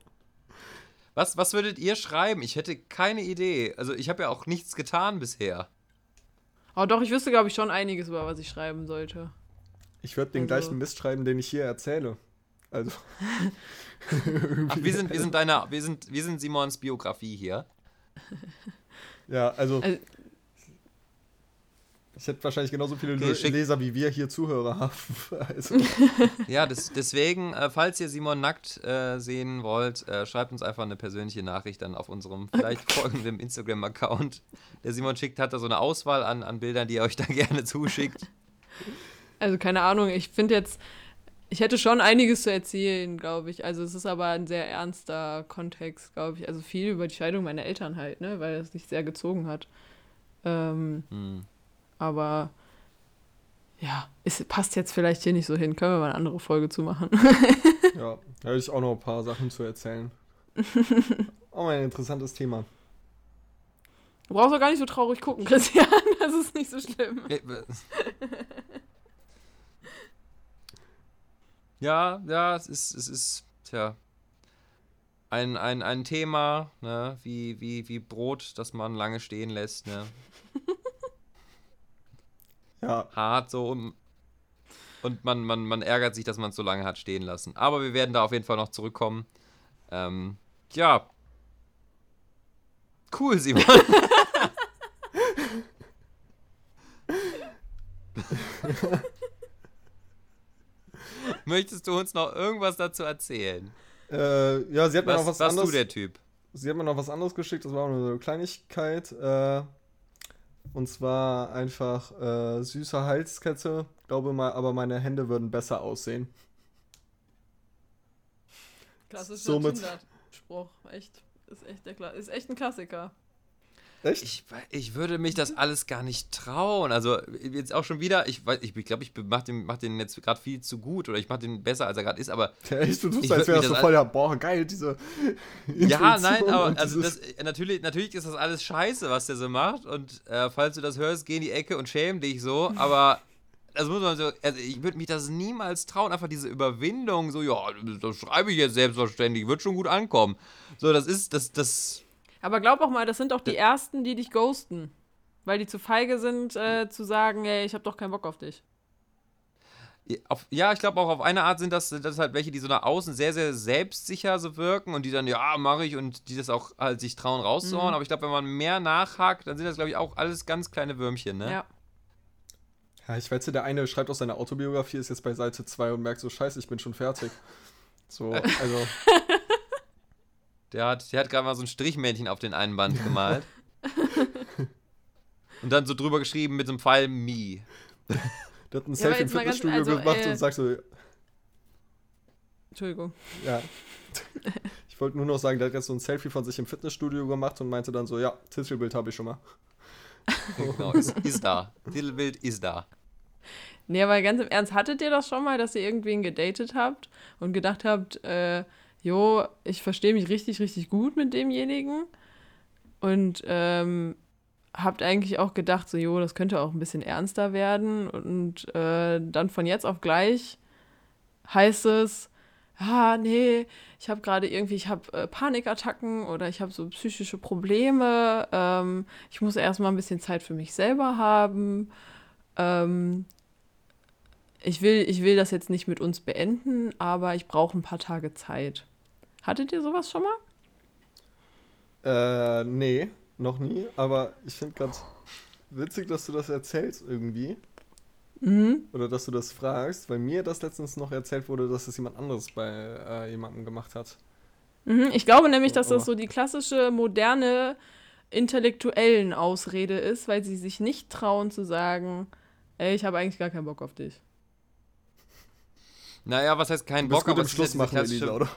Was, was würdet ihr schreiben? Ich hätte keine Idee. Also ich habe ja auch nichts getan bisher. aber doch, ich wüsste, glaube ich, schon einiges, über was ich schreiben sollte. Ich würde den Also- gleichen Mist schreiben, den ich hier erzähle. Also. Ach, wir sind, wir sind deine, wir sind, wir sind Simons Biografie hier. Ja, also. Also- ich hätte wahrscheinlich genauso viele Okay, Leser wie wir hier Zuhörer haben. Also, Ja, das, deswegen, äh, falls ihr Simon nackt äh, sehen wollt, äh, schreibt uns einfach eine persönliche Nachricht dann auf unserem vielleicht folgenden Instagram-Account. Der Simon schickt, hat da so eine Auswahl an, an Bildern, die er euch da gerne zuschickt. Also keine Ahnung, ich finde jetzt, ich hätte schon einiges zu erzählen, glaube ich. Also es ist aber ein sehr ernster Kontext, glaube ich. Also viel über die Scheidung meiner Eltern halt, ne, weil es sich sehr gezogen hat. Ähm, Hm. Aber ja, es passt jetzt vielleicht hier nicht so hin. Können wir mal eine andere Folge zu machen? ja, da habe ich auch noch ein paar Sachen zu erzählen. Auch mal ein interessantes Thema. Du brauchst auch gar nicht so traurig gucken, Christian. Das ist nicht so schlimm. Ja, ja, es ist, es ist, tja, ein, ein, ein Thema, ne, wie, wie, wie Brot, das man lange stehen lässt, ne. Ja, hart so und, und man, man, man ärgert sich, dass man es so lange hat stehen lassen. Aber wir werden da auf jeden Fall noch zurückkommen. Ähm, ja. Cool, Simon. Möchtest du uns noch irgendwas dazu erzählen? äh, ja, sie hat mir Was, noch was warst du anderes. der Typ? Sie hat mir noch was anderes geschickt, das war auch nur so eine Kleinigkeit. Äh, und zwar einfach äh, süße Halskette. Glaube mal, aber meine Hände würden besser aussehen. Klassischer Somit- Tinder-Spruch. Echt. Ist echt, der Kla ist echt ein Klassiker. Echt? Ich, ich würde mich das alles gar nicht trauen. Also jetzt auch schon wieder, ich weiß, ich glaube, ich mache den, mach den jetzt gerade viel zu gut oder ich mache den besser, als er gerade ist, aber Ja, echt, du tust, als wäre das so voll, ja, boah, geil, diese Ja, nein, aber also das, äh, natürlich, natürlich ist das alles scheiße, was der so macht. Und äh, falls du das hörst, geh in die Ecke und schäm dich so. Aber das muss man so, also ich würde mich das niemals trauen, einfach diese Überwindung, so, ja, das schreibe ich jetzt selbstverständlich, wird schon gut ankommen. So, das ist, das, das. Aber glaub auch mal, das sind doch die Ersten, die dich ghosten. Weil die zu feige sind, äh, zu sagen, ey, ich hab doch keinen Bock auf dich. Auf, ja, ich glaube auch auf eine Art sind das, das halt welche, die so nach außen sehr, sehr selbstsicher so wirken und die dann, ja, mache ich und die das auch halt sich trauen rauszuhauen. Aber ich glaube, wenn man mehr nachhakt, dann sind das, glaube ich, auch alles ganz kleine Würmchen, ne? Ja. Ja, ich weiß ja, der eine schreibt aus seiner Autobiografie, ist jetzt bei Seite 2 und merkt so, scheiße, ich bin schon fertig. So, also, Der hat, der hat gerade mal so ein Strichmännchen auf den einen Band gemalt. und dann so drüber geschrieben mit so einem Pfeil Me. der hat ein aber Selfie im Fitnessstudio also, gemacht äh, und sagt so, Entschuldigung. ja. Ich wollte nur noch sagen, der hat jetzt so ein Selfie von sich im Fitnessstudio gemacht und meinte dann so, ja, Titelbild habe ich schon mal. genau, ist, ist da. Titelbild ist da. Nee, aber ganz im Ernst, hattet ihr das schon mal, dass ihr irgendwen gedatet habt und gedacht habt, äh, jo, ich verstehe mich richtig, richtig gut mit demjenigen und ähm, habt eigentlich auch gedacht, so, jo, das könnte auch ein bisschen ernster werden und äh, dann von jetzt auf gleich heißt es, ah, nee, ich habe gerade irgendwie, ich habe äh, Panikattacken oder ich habe so psychische Probleme, ähm, ich muss erstmal ein bisschen Zeit für mich selber haben. Ähm, ich will, ich will das jetzt nicht mit uns beenden, aber ich brauche ein paar Tage Zeit. Hattet ihr sowas schon mal? Äh, nee, noch nie, aber ich finde gerade witzig, dass du das erzählst irgendwie. Mhm. Oder dass du das fragst, weil mir das letztens noch erzählt wurde, dass es jemand anderes bei äh, jemandem gemacht hat. Mhm. Ich glaube nämlich, dass Oh. das so die klassische, moderne intellektuellen Ausrede ist, weil sie sich nicht trauen zu sagen, ey, ich habe eigentlich gar keinen Bock auf dich. Naja, was heißt kein Du bist Bock, aber Schluss machen, Elisa, oder?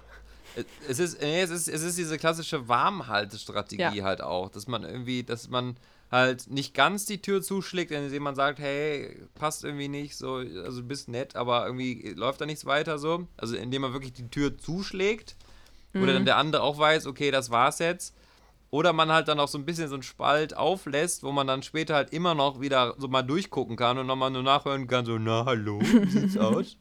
Es ist, nee, es ist, es ist diese klassische Warmhaltestrategie Ja. halt auch, dass man irgendwie, dass man halt nicht ganz die Tür zuschlägt, indem man sagt, hey, passt irgendwie nicht, so, also du bist nett, aber irgendwie läuft da nichts weiter so. Also indem man wirklich die Tür zuschlägt, oder dann der andere auch weiß, okay, das war's jetzt. Oder man halt dann auch so ein bisschen so einen Spalt auflässt, wo man dann später halt immer noch wieder so mal durchgucken kann und nochmal nur nachhören kann, so, na hallo, wie sieht's aus?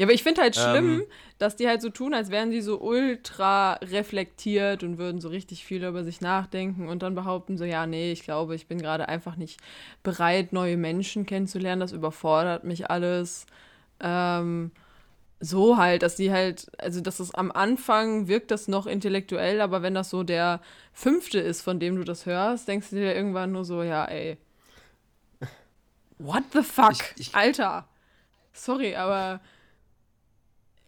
Ja, aber ich finde halt schlimm, Ähm. dass die halt so tun, als wären die so ultra reflektiert und würden so richtig viel über sich nachdenken und dann behaupten so, ja, nee, ich glaube, ich bin gerade einfach nicht bereit, neue Menschen kennenzulernen, das überfordert mich alles. Ähm, so halt, dass die halt, also dass es am Anfang wirkt das noch intellektuell, aber wenn das so der fünfte ist, von dem du das hörst, denkst du dir irgendwann nur so, ja, ey. What the fuck? Ich- ich- Alter. Sorry, aber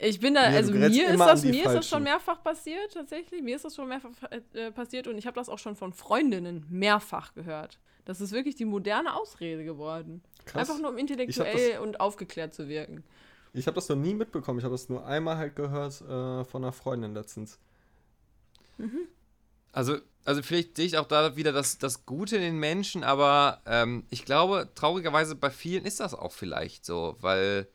ich bin da, Nee, du also mir ist das, mir ist das schon mehrfach passiert, tatsächlich. Mir ist das schon mehrfach äh, passiert und ich habe das auch schon von Freundinnen mehrfach gehört. Das ist wirklich die moderne Ausrede geworden. Krass. Einfach nur um intellektuell und aufgeklärt zu wirken. Ich habe das noch nie mitbekommen. Ich habe das nur einmal halt gehört äh, von einer Freundin letztens. Also, also vielleicht sehe ich auch da wieder das, das Gute in den Menschen, aber ähm, ich glaube, traurigerweise bei vielen ist das auch vielleicht so, weil,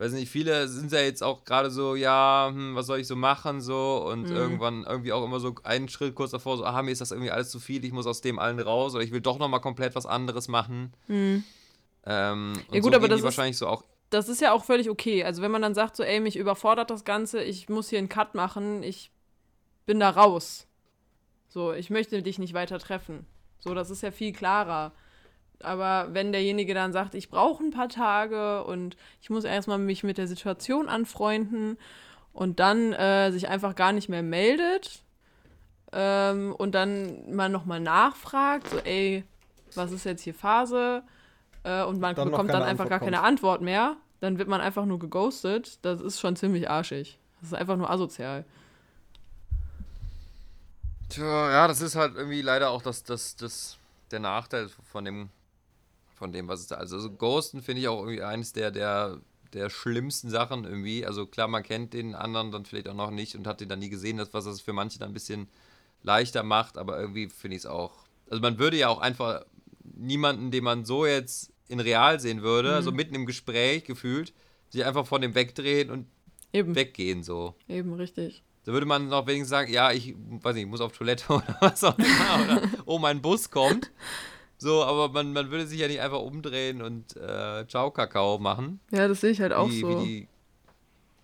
weiß nicht, viele sind ja jetzt auch gerade so, ja, hm, was soll ich so machen, so, und Mhm. irgendwann irgendwie auch immer so einen Schritt kurz davor, so, ah, mir ist das irgendwie alles zu viel, ich muss aus dem allen raus, oder ich will doch nochmal komplett was anderes machen. Ähm, und Hm. Ja, gut, so aber das ist- wahrscheinlich so auch Das ist ja auch völlig okay. Also wenn man dann sagt so, ey, mich überfordert das Ganze, ich muss hier einen Cut machen, ich bin da raus. So, ich möchte dich nicht weiter treffen. So, das ist ja viel klarer. Aber wenn derjenige dann sagt, ich brauche ein paar Tage und ich muss erstmal mich mit der Situation anfreunden und dann äh, sich einfach gar nicht mehr meldet ähm, und dann man nochmal nachfragt, so, ey, was ist jetzt hier Phase? Äh, und man Dann bekommt dann einfach gar Antwort keine Antwort mehr, dann wird man einfach nur geghostet. Das ist schon ziemlich arschig. Das ist einfach nur asozial. Tja, ja, das ist halt irgendwie leider auch das, das, das, der Nachteil von dem, von dem, was es da. Also, so Ghosten finde ich auch irgendwie eines der, der, der schlimmsten Sachen irgendwie. Also klar, man kennt den anderen dann vielleicht auch noch nicht und hat den dann nie gesehen, das, was das für manche dann ein bisschen leichter macht, aber irgendwie finde ich es auch. Also man würde ja auch einfach niemanden, den man so jetzt in real sehen würde, also mitten im Gespräch gefühlt, sich einfach von dem wegdrehen und Eben, weggehen so. eben richtig. Da würde man noch wenigstens sagen, ja, ich weiß nicht, ich muss auf Toilette oder was auch immer. Oder, oh, mein Bus kommt. So, aber man, man würde sich ja nicht einfach umdrehen und äh, Ciao Kakao machen. Ja, das sehe ich halt auch wie, so. Wie die,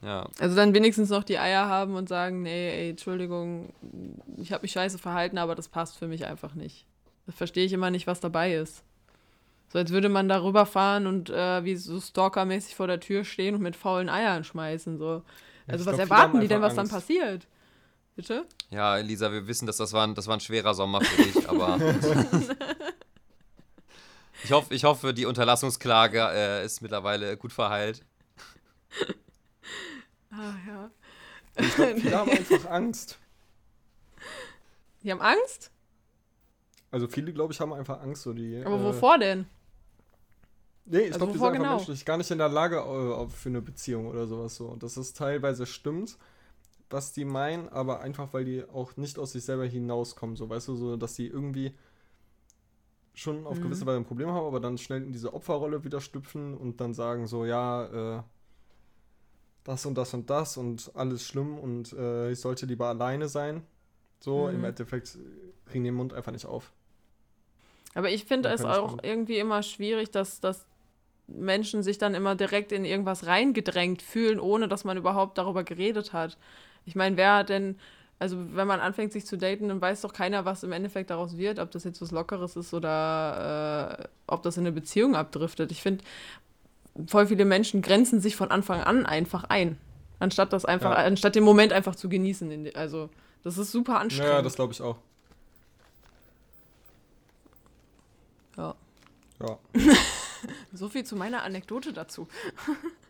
ja. Also dann wenigstens noch die Eier haben und sagen, nee, ey, Entschuldigung, ich habe mich scheiße verhalten, aber das passt für mich einfach nicht. Da verstehe ich immer nicht, was dabei ist. So als würde man darüber fahren und äh, wie so stalkermäßig vor der Tür stehen und mit faulen Eiern schmeißen. So. Also ich was glaub, erwarten haben die denn, was einfach dann Angst. passiert? Bitte? ja, Elisa, wir wissen, dass das war ein, das war ein schwerer Sommer für dich, aber. ich, hoffe, ich hoffe, die Unterlassungsklage äh, ist mittlerweile gut verheilt. Ah ja. Ich glaube, viele haben einfach Angst. Die haben Angst? Also viele, glaube ich, haben einfach Angst. So die, Aber äh, wovor denn? Nee, ich Also glaube, die sind einfach genau? menschlich gar nicht in der Lage äh, für eine Beziehung oder sowas so. Und das ist teilweise stimmt, was die meinen, aber einfach, weil die auch nicht aus sich selber hinauskommen. So, weißt du, so, dass die irgendwie schon auf Mhm. gewisse Weise ein Problem haben, aber dann schnell in diese Opferrolle wieder schlüpfen und dann sagen so, ja, äh, das und das und das und alles schlimm und äh, ich sollte lieber alleine sein. So, im Mhm. Endeffekt äh, kriegen den Mund einfach nicht auf. Aber ich finde es auch irgendwie immer schwierig, dass, dass Menschen sich dann immer direkt in irgendwas reingedrängt fühlen, ohne dass man überhaupt darüber geredet hat. Ich meine, wer hat denn, also wenn man anfängt, sich zu daten, dann weiß doch keiner, was im Endeffekt daraus wird, ob das jetzt was Lockeres ist oder äh, ob das in eine Beziehung abdriftet. Ich finde, voll viele Menschen grenzen sich von Anfang an einfach ein. Anstatt das einfach, Ja. anstatt den Moment einfach zu genießen. Also, das ist super anstrengend. Ja, das glaube ich auch. ja. Ja. So viel zu meiner Anekdote dazu.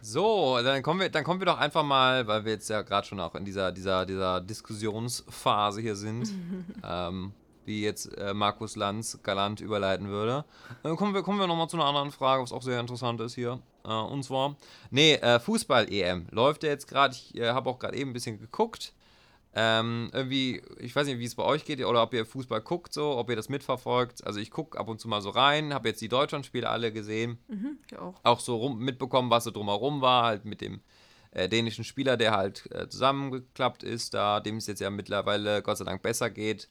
So, dann kommen wir, dann kommen wir doch einfach mal, weil wir jetzt ja gerade schon auch in dieser, dieser, dieser Diskussionsphase hier sind, ähm, wie jetzt äh, Markus Lanz galant überleiten würde. Dann kommen wir, kommen wir nochmal zu einer anderen Frage, was auch sehr interessant ist hier. Äh, und zwar, nee, äh, Fußball-EM läuft ja jetzt gerade. Ich äh, habe auch gerade eben ein bisschen geguckt. Ähm, irgendwie, ich weiß nicht, wie es bei euch geht oder ob ihr Fußball guckt, so, ob ihr das mitverfolgt. Also ich gucke ab und zu mal so rein, habe jetzt die Deutschlandspiele alle gesehen, Mhm, auch. auch so rum, mitbekommen, was so drumherum war, halt mit dem äh, dänischen Spieler, der halt äh, zusammengeklappt ist, da dem es jetzt ja mittlerweile Gott sei Dank besser geht.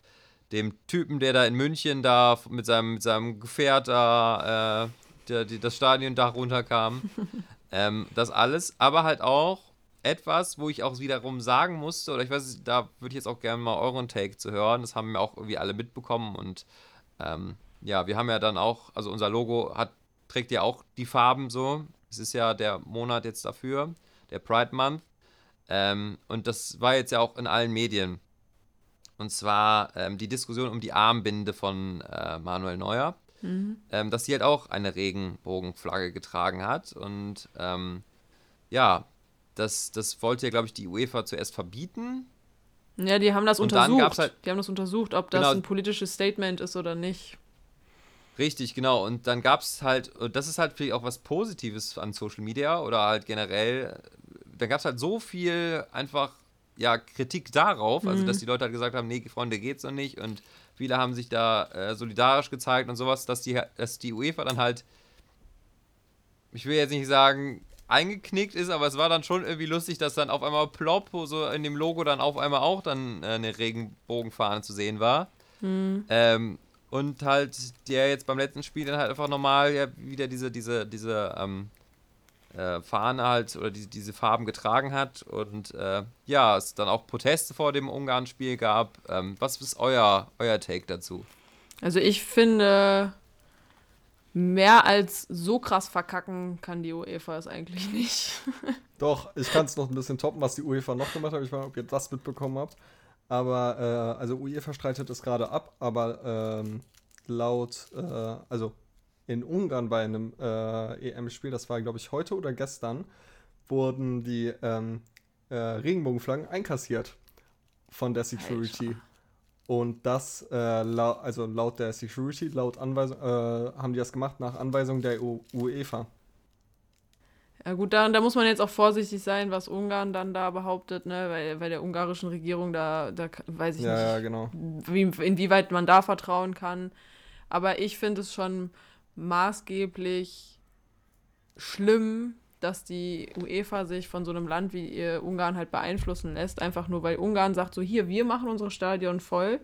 Dem Typen, der da in München da mit seinem, mit seinem Gefährt da äh, der, die, das Stadiondach runterkam. ähm, das alles, aber halt auch etwas, wo ich auch wiederum sagen musste, oder ich weiß, nicht, da würde ich jetzt auch gerne mal euren Take zu hören. Das haben wir auch irgendwie alle mitbekommen und ähm, ja, wir haben ja dann auch, also unser Logo hat, trägt ja auch die Farben so. Es ist ja der Monat jetzt dafür, der Pride Month. Ähm, und das war jetzt ja auch in allen Medien. Und zwar ähm, die Diskussion um die Armbinde von äh, Manuel Neuer, ähm, dass sie halt auch eine Regenbogenflagge getragen hat. Und ähm, ja, das, das wollte ja, glaube ich, die UEFA zuerst verbieten. Ja, die haben das Und dann untersucht. halt- die haben das untersucht, ob das Genau. ein politisches Statement ist oder nicht. Richtig, genau. Und dann gab es halt, und das ist halt vielleicht auch was Positives an Social Media oder halt generell, da gab es halt so viel einfach, ja, Kritik darauf, also dass die Leute halt gesagt haben, nee, Freunde, geht's so nicht und viele haben sich da äh, solidarisch gezeigt und sowas, dass die, dass die UEFA dann halt, ich will jetzt nicht sagen, eingeknickt ist, aber es war dann schon irgendwie lustig, dass dann auf einmal plopp, so in dem Logo dann auf einmal auch dann äh, eine Regenbogenfahne zu sehen war. Ähm, und halt der jetzt beim letzten Spiel dann halt einfach normal ja wieder diese, diese, diese ähm, äh, Fahne halt oder die, diese Farben getragen hat und äh, ja, es dann auch Proteste vor dem Ungarn-Spiel gab. Ähm, was ist euer, euer Take dazu? Also ich finde, mehr als so krass verkacken kann die UEFA es eigentlich nicht. Doch, ich kann es noch ein bisschen toppen, was die UEFA noch gemacht hat. Ich weiß nicht, ob ihr das mitbekommen habt. Aber, äh, also UEFA streitet es gerade ab, aber ähm, laut, äh, also in Ungarn bei einem äh, EM-Spiel, das war, glaube ich, heute oder gestern, wurden die ähm, äh, Regenbogenflaggen einkassiert von der Security. Und das, äh, lau also laut der Security, laut Anweisung, äh, haben die das gemacht nach Anweisung der U UEFA. Ja gut, da, da muss man jetzt auch vorsichtig sein, was Ungarn dann da behauptet, ne? Weil, weil der ungarischen Regierung da, da weiß ich Ja, ja, nicht, genau. wie, inwieweit man da vertrauen kann. Aber ich finde es schon maßgeblich schlimm, dass die UEFA sich von so einem Land wie Ungarn halt beeinflussen lässt, einfach nur weil Ungarn sagt, so hier, wir machen unsere Stadion voll,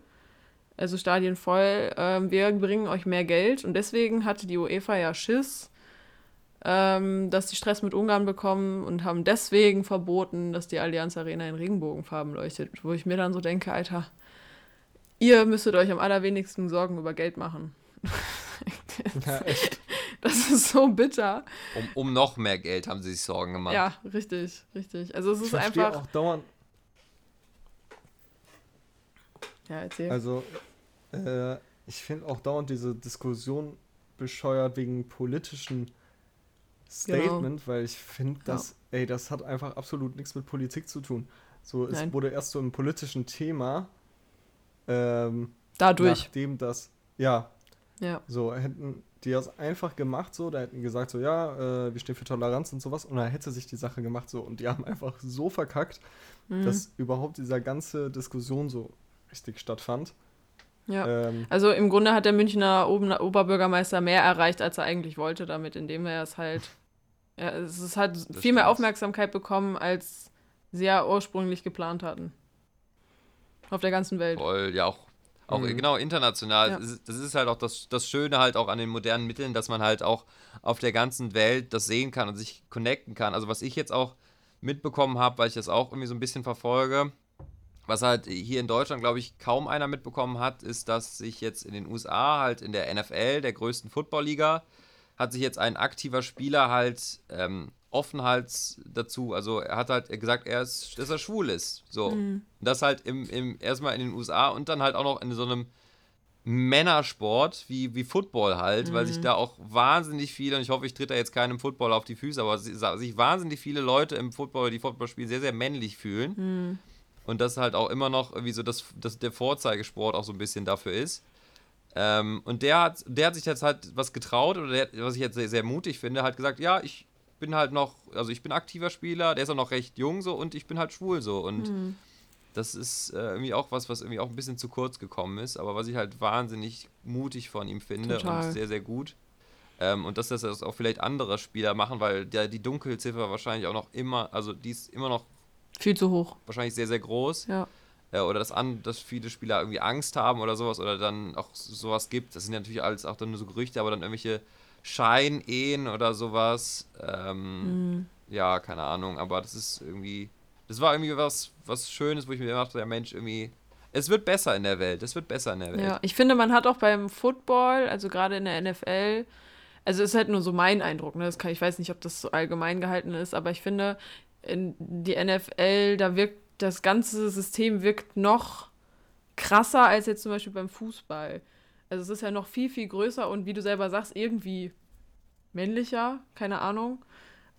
also Stadien voll, ähm, wir bringen euch mehr Geld und deswegen hatte die UEFA ja Schiss, ähm, dass die Stress mit Ungarn bekommen und haben deswegen verboten, dass die Allianz Arena in Regenbogenfarben leuchtet, wo ich mir dann so denke, Alter, ihr müsstet euch am allerwenigsten Sorgen über Geld machen. Ja, echt. Das ist so bitter. Um, um noch mehr Geld haben sie sich Sorgen gemacht. Ja, richtig, richtig. Also es Ich ist einfach. auch dauernd, Ja, erzähl. Also, äh, ich finde auch dauernd diese Diskussion bescheuert wegen politischen Statement, weil ich finde, dass, ey, das hat einfach absolut nichts mit Politik zu tun. So, es Nein. wurde erst so ein politischen Thema, ähm, Dadurch. nachdem das, ja, Ja. so hätten die das einfach gemacht, so, da hätten gesagt, so, ja, äh, wir stehen für Toleranz und sowas, und dann hätte sich die Sache gemacht, so, und die haben einfach so verkackt, Mhm. dass überhaupt dieser ganze Diskussion so richtig stattfand. ja. Ähm, Also im Grunde hat der Münchner Oberbürgermeister mehr erreicht, als er eigentlich wollte damit, indem er es halt. Ja, es ist halt viel mehr. Aufmerksamkeit bekommen, als sie ja ursprünglich geplant hatten. Auf der ganzen Welt. Voll, ja auch, auch Mhm. genau international. Ja. Das ist- halt auch das, das Schöne halt auch an den modernen Mitteln, dass man halt auch auf der ganzen Welt das sehen kann und sich connecten kann. Also was ich jetzt auch mitbekommen habe, weil ich das auch irgendwie so ein bisschen verfolge, was halt hier in Deutschland, glaube ich, kaum einer mitbekommen hat, ist, dass sich jetzt in den USA halt in der NFL, der größten Footballliga, hat sich jetzt ein aktiver Spieler halt ähm, offen halt dazu, also er hat halt gesagt, er ist, dass er schwul ist. So. Und das halt im, im, erstmal in den USA und dann halt auch noch in so einem Männersport wie, wie Football halt, weil sich da auch wahnsinnig viele, und ich hoffe, ich tritt da jetzt keinem Football auf die Füße, aber si- sich wahnsinnig viele Leute im Football, die Football spielen, sehr, sehr männlich fühlen. Und das halt auch immer noch irgendwie so das, das der Vorzeigesport auch so ein bisschen dafür ist. Ähm, und der hat, der hat sich jetzt halt was getraut, oder der, was ich jetzt sehr, sehr mutig finde, hat gesagt, ja, ich bin halt noch, also ich bin aktiver Spieler, der ist auch noch recht jung so und ich bin halt schwul so. Und Mhm. das ist äh, irgendwie auch was, was irgendwie auch ein bisschen zu kurz gekommen ist, aber was ich halt wahnsinnig mutig von ihm finde Total. und sehr, sehr gut. Ähm, und dass das auch vielleicht andere Spieler machen, weil der, die Dunkelziffer wahrscheinlich auch noch immer, also die ist immer noch Viel zu hoch. wahrscheinlich sehr, sehr groß. Ja. Äh, oder dass, an, dass viele Spieler irgendwie Angst haben oder sowas oder dann auch sowas gibt. Das sind ja natürlich alles auch dann nur so Gerüchte, aber dann irgendwelche Scheinehen oder sowas. Ähm, Mhm. Ja, keine Ahnung, aber das ist irgendwie. Das war irgendwie was, was Schönes, wo ich mir dachte, der Mensch irgendwie. Es wird besser in der Welt. Es wird besser in der Welt. Ja, ich finde, man hat auch beim Football, also gerade in der NFL, also ist halt nur so mein Eindruck, ne? Kann, ich weiß nicht, ob das so allgemein gehalten ist, aber ich finde, in die NFL, da wirkt das ganze System wirkt noch krasser als jetzt zum Beispiel beim Fußball. Also es ist ja noch viel, viel größer und wie du selber sagst, irgendwie männlicher, keine Ahnung.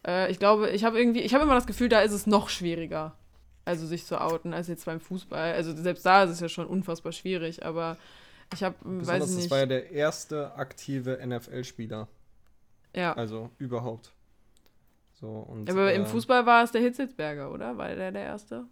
Äh, ich glaube, ich habe irgendwie, ich habe immer das Gefühl, da ist es noch schwieriger, also sich zu outen, als jetzt beim Fußball. Also selbst da ist es ja schon unfassbar schwierig, aber ich habe, weiß ich das nicht. war ja der erste aktive NFL-Spieler. ja. Also überhaupt. So, und, aber im äh, Fußball war es der Hitzelsberger, oder? War der der Erste?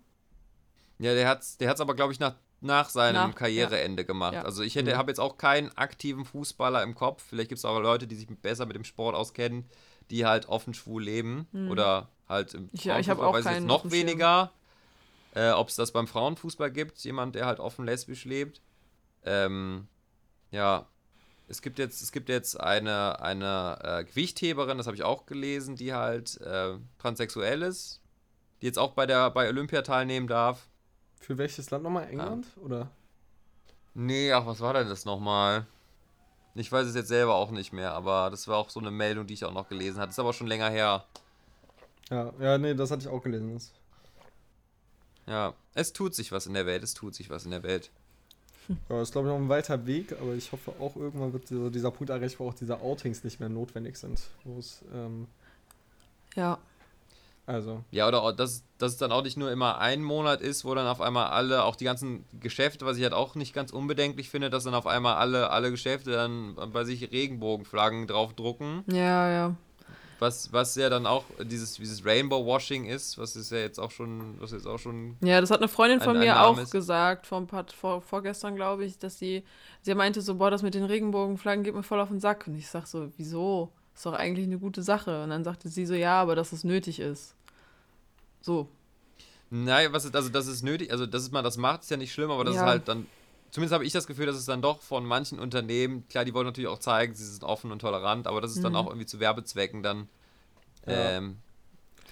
Ja, der hat's, der hat's aber, glaube ich, nach, nach seinem Nach- Karriereende gemacht. Ja. Also ich hätte, Mhm. habe jetzt auch keinen aktiven Fußballer im Kopf. Vielleicht gibt es auch Leute, die sich besser mit dem Sport auskennen, die halt offen schwul leben. Oder halt im Mhm. Ich- ja, ich auch weiß ich jetzt noch weniger. Äh, Ob es das beim Frauenfußball gibt, jemand, der halt offen lesbisch lebt. Ähm, ja, es gibt jetzt, es gibt jetzt eine, eine äh, Gewichtheberin, das habe ich auch gelesen, die halt äh, transsexuell ist, die jetzt auch bei der bei Olympia teilnehmen darf. Für welches Land nochmal? England? Oder? Nee, ach, was war denn das nochmal? Ich weiß es jetzt selber auch nicht mehr, aber das war auch so eine Meldung, die ich auch noch gelesen hatte. Ist aber schon länger her. Ja, ja, nee, das hatte ich auch gelesen. Das- Ja, es tut sich was in der Welt, es tut sich was in der Welt. Ja, ist glaube ich noch ein weiter Weg, aber ich hoffe auch irgendwann wird dieser, dieser Punkt erreicht, wo auch diese Outings nicht mehr notwendig sind. Wo es, ähm, Ja. Also, Ja, oder auch, dass, dass es dann auch nicht nur immer ein Monat ist, wo dann auf einmal alle, auch die ganzen Geschäfte, was ich halt auch nicht ganz unbedenklich finde, dass dann auf einmal alle, alle Geschäfte dann bei sich Regenbogenflaggen draufdrucken. Ja, ja. Was, was ja dann auch dieses, dieses Rainbow-Washing ist, was ist ja jetzt auch schon, was jetzt auch schon Ja, das hat eine Freundin von Ein- mir auch ist- gesagt, vor, ein paar, vor, vorgestern, glaube ich, dass sie, sie meinte so, boah, das mit den Regenbogenflaggen geht mir voll auf den Sack. Und ich sag so, wieso? Ist doch eigentlich eine gute Sache. Und dann sagte sie so, ja, aber dass es nötig ist. So. Nein, was ist, also das ist nötig, also dass man das macht, ist ja nicht schlimm, aber das Ja. ist halt dann, zumindest habe ich das Gefühl, dass es dann doch von manchen Unternehmen, klar, die wollen natürlich auch zeigen, sie sind offen und tolerant, aber dass es dann Mhm. auch irgendwie zu Werbezwecken dann Ja. ähm,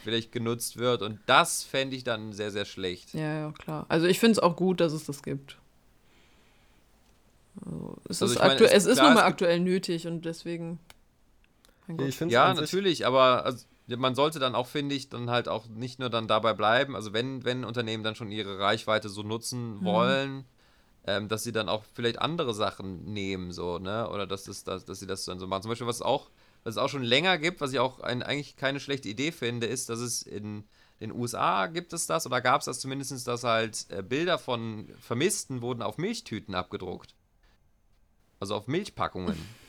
vielleicht genutzt wird und das fände ich dann sehr, sehr schlecht. Ja, ja, klar. Also ich finde es auch gut, dass es das gibt. Also, es Also ist, meine, es- es ist klar, nun mal aktuell nötig und deswegen. Ich Ja, natürlich, aber also, man sollte dann auch, finde ich, dann halt auch nicht nur dann dabei bleiben, also wenn, wenn Unternehmen dann schon ihre Reichweite so nutzen wollen, ähm, dass sie dann auch vielleicht andere Sachen nehmen, so, ne? Oder dass, es, dass, dass sie das dann so machen. Zum Beispiel, was es auch, was es auch schon länger gibt, was ich auch ein, eigentlich keine schlechte Idee finde, ist, dass es in den USA gibt es das, oder gab es das zumindest, dass halt äh, Bilder von Vermissten wurden auf Milchtüten abgedruckt. Also auf Milchpackungen.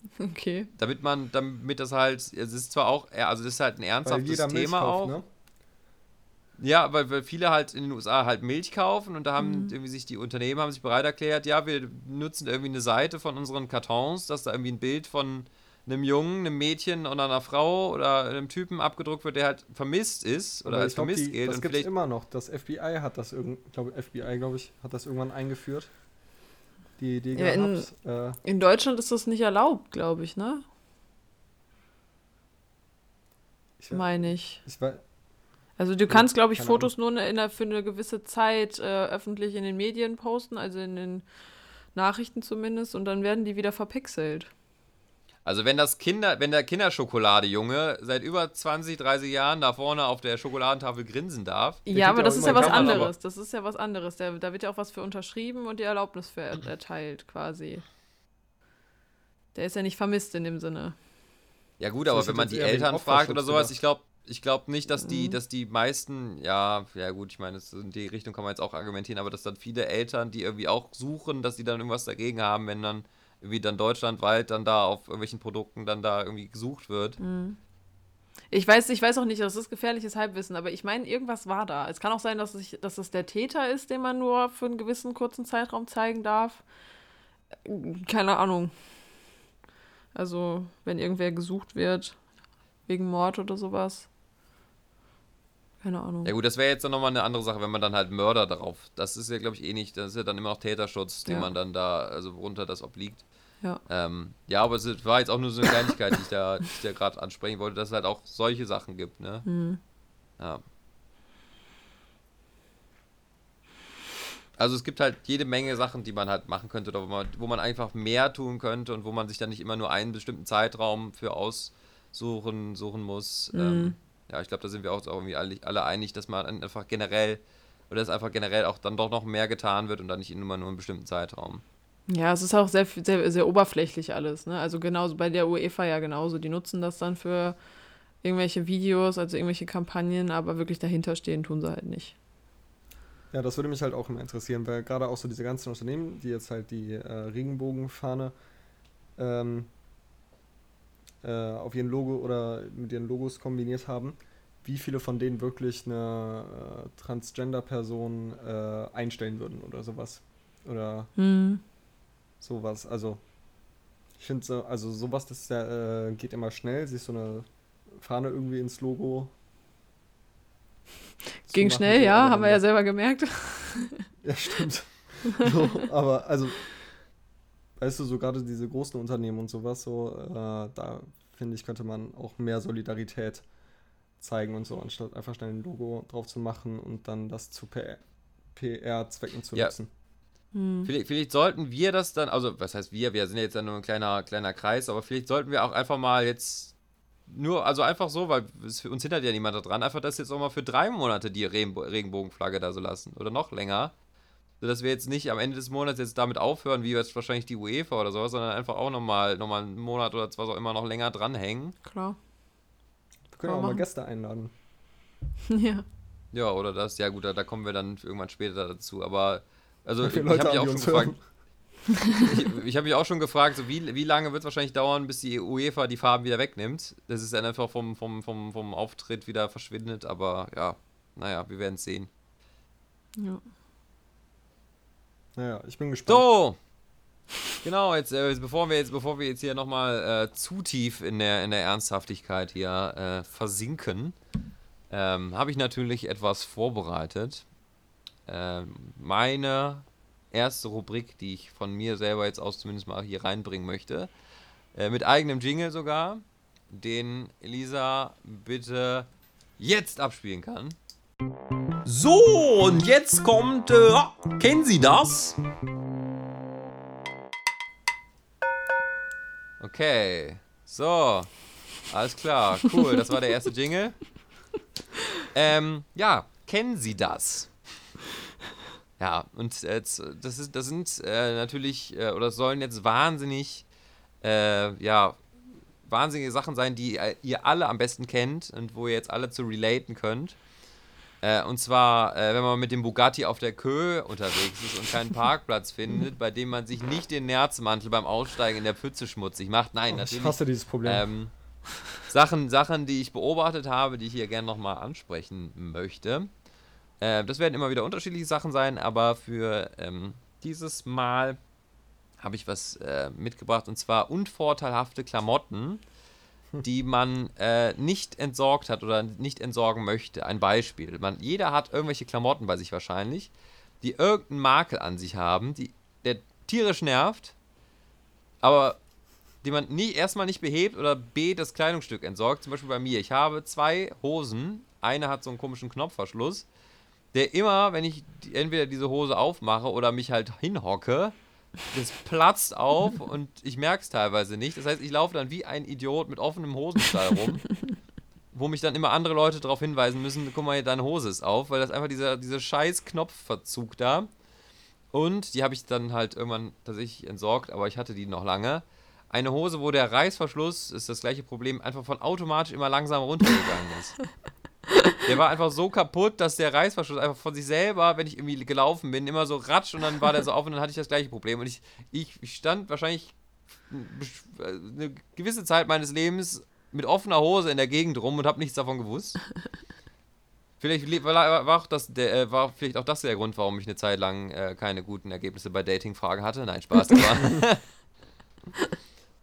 Okay. damit man, damit das halt, es ist zwar auch, also das ist halt ein weil ernsthaftes Thema kauft, auch. ne? Ja, weil, weil viele halt in den USA halt Milch kaufen und da Mhm. haben irgendwie sich die Unternehmen haben sich bereit erklärt, ja, wir nutzen irgendwie eine Seite von unseren Kartons, dass da irgendwie ein Bild von einem Jungen, einem Mädchen oder einer Frau oder einem Typen abgedruckt wird, der halt vermisst ist oder als glaub, vermisst die, gilt Das gibt vielleicht immer noch. Das FBI hat das irgend, glaube FBI, glaube ich, hat das irgendwann eingeführt. Die Idee Ja, in-. Äh, In Deutschland ist das nicht erlaubt, glaube ich, ne? ich, Meine ich. ich weiß, Also du kannst, glaube ich, Fotos nur in der, für eine gewisse Zeit äh, öffentlich in den Medien posten, also in den Nachrichten zumindest, und dann werden die wieder verpixelt. Also wenn das Kinder, wenn der Kinderschokolade-Junge seit über 20, 30 Jahren da vorne auf der Schokoladentafel grinsen darf, Ja, aber ja das ist ja was Kamera, anderes. Das ist ja was anderes. Da, da wird ja auch was für unterschrieben und die Erlaubnis für er, erteilt, quasi. Der ist ja nicht vermisst in dem Sinne. Ja gut, aber wenn man die Eltern fragt oder sowas, ich glaube, ich glaube nicht, dass Mhm. die, dass die meisten, ja, ja gut, ich meine, das- in die Richtung kann man jetzt auch argumentieren, aber dass dann viele Eltern, die irgendwie auch suchen, dass die dann irgendwas dagegen haben, wenn dann irgendwie dann deutschlandweit dann da auf irgendwelchen Produkten dann da irgendwie gesucht wird. Ich weiß, ich weiß auch nicht, das ist gefährliches Halbwissen, aber ich meine, irgendwas war da. Es kann auch sein, dass, ich, dass es der Täter ist, den man nur für einen gewissen kurzen Zeitraum zeigen darf. Keine Ahnung. Also, wenn irgendwer gesucht wird, wegen Mord oder sowas. Keine Ahnung. Ja gut, das wäre jetzt dann nochmal eine andere Sache, wenn man dann halt Mörder darauf, das ist ja glaube ich eh nicht, das ist ja dann immer noch Täterschutz, den Ja. man dann da, also worunter das obliegt. Ja. Ähm, ja, aber es war jetzt auch nur so eine Kleinigkeit, die ich da, die ich da gerade ansprechen wollte, dass es halt auch solche Sachen gibt, ne? Hm. Ja. Also es gibt halt jede Menge Sachen, die man halt machen könnte, oder wo man, wo man einfach mehr tun könnte und wo man sich dann nicht immer nur einen bestimmten Zeitraum für aussuchen suchen muss. Ähm, ja, ich glaube, da sind wir auch irgendwie alle, alle einig, dass man einfach generell, oder dass einfach generell auch dann doch noch mehr getan wird und dann nicht immer nur einen bestimmten Zeitraum. Ja, es ist auch sehr, sehr, sehr oberflächlich alles, ne? Also genauso bei der UEFA ja genauso. Die nutzen das dann für irgendwelche Videos, also irgendwelche Kampagnen, aber wirklich dahinter stehen tun sie halt nicht. Ja, das würde mich halt auch immer interessieren, weil gerade auch so diese ganzen Unternehmen, die jetzt halt die äh, Regenbogenfahne ähm, äh, auf ihren Logo oder mit ihren Logos kombiniert haben, wie viele von denen wirklich eine äh, Transgender-Person äh, einstellen würden oder sowas. Oder Hm. sowas. Also, ich finde so, also sowas, das ja, äh, geht immer schnell, sich so eine Fahne irgendwie ins Logo. Ging machen, schnell, ja, haben wir ja selber gemerkt. Ja, stimmt. so, aber also, weißt du, so gerade diese großen Unternehmen und sowas, so, äh, da finde ich, könnte man auch mehr Solidarität zeigen und so, anstatt einfach schnell ein Logo drauf zu machen und dann das zu PR-Zwecken zu Ja. nutzen. Hm. Vielleicht, vielleicht sollten wir das dann, also was heißt wir, wir sind ja jetzt ja nur ein kleiner, kleiner Kreis, aber vielleicht sollten wir auch einfach mal jetzt nur, also einfach so, weil uns hindert ja niemand daran, einfach das jetzt auch mal für drei Monate die Regenbo Regenbogenflagge da so lassen oder noch länger. Sodass wir jetzt nicht am Ende des Monats jetzt damit aufhören, wie jetzt wahrscheinlich die UEFA oder sowas, sondern einfach auch nochmal noch mal einen Monat oder was auch immer noch länger dranhängen. Klar. Wir können auch mal. Gäste einladen. ja. Ja, oder das, ja gut, da, da kommen wir dann irgendwann später dazu. Aber also ich, ich habe mich auch schon gefragt. ich ich habe mich auch schon gefragt, so wie, wie lange wird es wahrscheinlich dauern, bis die UEFA die Farben wieder wegnimmt. Das ist dann einfach vom, vom, vom, vom Auftritt wieder verschwindet, aber ja, naja, wir werden es sehen. ja. Naja, ich bin gespannt. So! Genau, jetzt, äh, bevor wir jetzt, bevor wir jetzt hier nochmal äh, zu tief in der, in der Ernsthaftigkeit hier äh, versinken, ähm, habe ich natürlich etwas vorbereitet. Ähm, meine erste Rubrik, die ich von mir selber jetzt aus zumindest mal hier reinbringen möchte, äh, mit eigenem Jingle sogar, den Elisa bitte jetzt abspielen kann. So, und jetzt kommt, äh, kennen Sie das? Okay. So. Alles klar. Cool. Das war der erste Jingle. Ähm, ja, kennen Sie das? Ja, und äh, das, ist, das sind äh, natürlich, äh, oder sollen jetzt wahnsinnig, äh, ja, wahnsinnige Sachen sein, die äh, ihr alle am besten kennt und wo ihr jetzt alle zu relaten könnt. Äh, und zwar, äh, wenn man mit dem Bugatti auf der Köhe unterwegs ist und keinen Parkplatz findet, bei dem man sich nicht den Nerzmantel beim Aussteigen in der Pfütze schmutzig macht. Nein, Oh, ich natürlich. hasse dieses Problem. Ähm, Sachen, Sachen, die ich beobachtet habe, die ich hier gerne nochmal ansprechen möchte. Äh, das werden immer wieder unterschiedliche Sachen sein, aber für ähm, dieses Mal habe ich was äh, mitgebracht und zwar unvorteilhafte Klamotten, die man äh, nicht entsorgt hat oder nicht entsorgen möchte. Ein Beispiel. Man, jeder hat irgendwelche Klamotten bei sich wahrscheinlich, die irgendeinen Makel an sich haben, die, der tierisch nervt, aber die man nie, erstmal nicht behebt oder B, das Kleidungsstück entsorgt. Zum Beispiel bei mir. Ich habe zwei Hosen. Eine hat so einen komischen Knopfverschluss, der immer, wenn ich entweder diese Hose aufmache oder mich halt hinhocke, das platzt auf und ich merke es teilweise nicht. Das heißt, ich laufe dann wie ein Idiot mit offenem Hosenstall rum, wo mich dann immer andere Leute darauf hinweisen müssen, guck mal, deine Hose ist auf, weil das einfach dieser, dieser scheiß Knopfverzug da. Und die habe ich dann halt irgendwann tatsächlich entsorgt, aber ich hatte die noch lange. eine Hose, wo der Reißverschluss, ist das gleiche Problem, einfach von automatisch immer langsam runtergegangen ist. Der war einfach so kaputt, dass der Reißverschluss einfach von sich selber, wenn ich irgendwie gelaufen bin, immer so ratscht und dann war der so auf und dann hatte ich das gleiche Problem. Und ich, ich, ich stand wahrscheinlich eine gewisse Zeit meines Lebens mit offener Hose in der Gegend rum und habe nichts davon gewusst. Vielleicht war, auch das, der, äh, war vielleicht auch das der Grund, warum ich eine Zeit lang äh, keine guten Ergebnisse bei Dating-Fragen hatte. Nein, Spaß.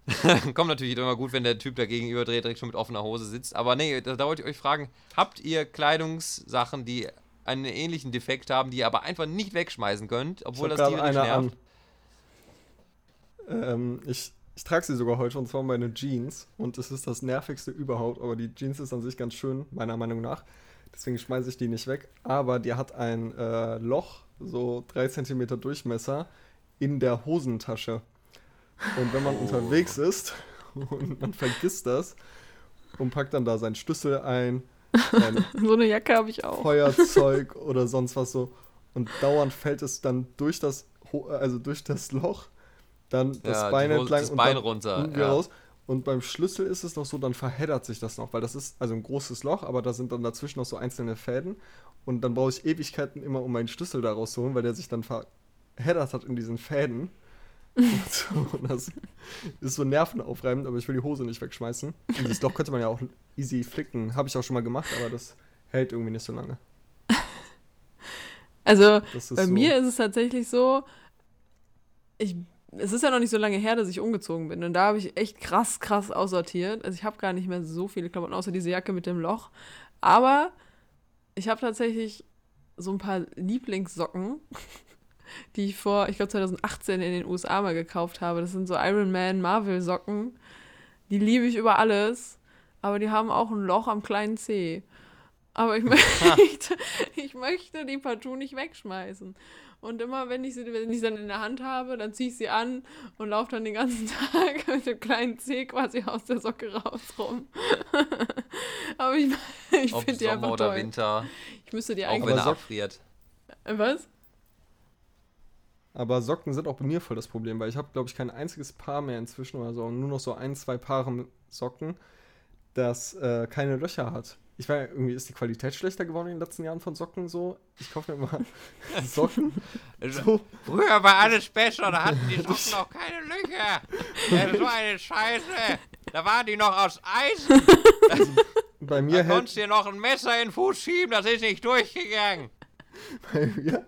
Kommt natürlich immer gut, wenn der Typ da gegenüber dreht, direkt schon mit offener Hose sitzt. Aber nee, da, da wollte ich euch fragen, habt ihr Kleidungssachen, die einen ähnlichen Defekt haben, die ihr aber einfach nicht wegschmeißen könnt, obwohl das tierisch nervt? Ähm, ich, ich trage sie sogar heute und zwar meine Jeans und es ist das nervigste überhaupt, aber die Jeans ist an sich ganz schön, meiner Meinung nach. Deswegen schmeiße ich die nicht weg. Aber die hat ein äh, Loch, so 3 cm Durchmesser, in der Hosentasche. Und wenn man oh. unterwegs ist und man vergisst das und packt dann da seinen Schlüssel ein, so eine Jacke habe ich auch. Feuerzeug oder sonst was so und dauernd fällt es dann durch das also durch das Loch dann das ja, Bein entlang das Bein und runter ja. raus. Und beim Schlüssel ist es noch so, dann verheddert sich das noch, weil das ist also ein großes Loch, aber da sind dann dazwischen noch so einzelne Fäden. Und dann brauche ich Ewigkeiten immer, um meinen Schlüssel da rauszuholen, weil der sich dann verheddert hat in diesen Fäden. So, das ist so nervenaufreibend, aber ich will die Hose nicht wegschmeißen. Und das Loch könnte man ja auch easy flicken. Habe ich auch schon mal gemacht, aber das hält irgendwie nicht so lange. Also bei so mir ist es tatsächlich so, ich, es ist ja noch nicht so lange her, dass ich umgezogen bin. Und da habe ich echt krass, krass aussortiert. Also ich habe gar nicht mehr so viele Klamotten, außer diese Jacke mit dem Loch. Aber ich habe tatsächlich so ein paar Lieblingssocken die ich vor, ich glaube 2018 in den USA mal gekauft habe. Das sind so Iron Man Marvel Socken. Die liebe ich über alles, aber die haben auch ein Loch am kleinen Zeh. Aber ich möchte, ich möchte die partout nicht wegschmeißen. Und immer, wenn ich sie, wenn ich sie dann in der Hand habe, dann ziehe ich sie an und laufe dann den ganzen Tag mit dem kleinen Zeh quasi aus der Socke raus rum. Aber ich, ich finde die einfach toll. Winter. Ich müsste die eigentlich... Auch wenn er abfriert. Was? Aber Socken sind auch bei mir voll das Problem, weil ich habe, glaube ich, kein einziges Paar mehr inzwischen oder so, nur noch so ein, zwei Paare Socken, das äh, keine Löcher hat. Ich weiß, irgendwie ist die Qualität schlechter geworden in den letzten Jahren von Socken so. Ich kaufe mir mal Socken. so. Früher war alles besser, da hatten die Socken noch keine Löcher. Ja, so eine Scheiße. Da waren die noch aus Eisen. Bei mir da konntest du dir noch ein Messer in den Fuß schieben, das ist nicht durchgegangen. Bei mir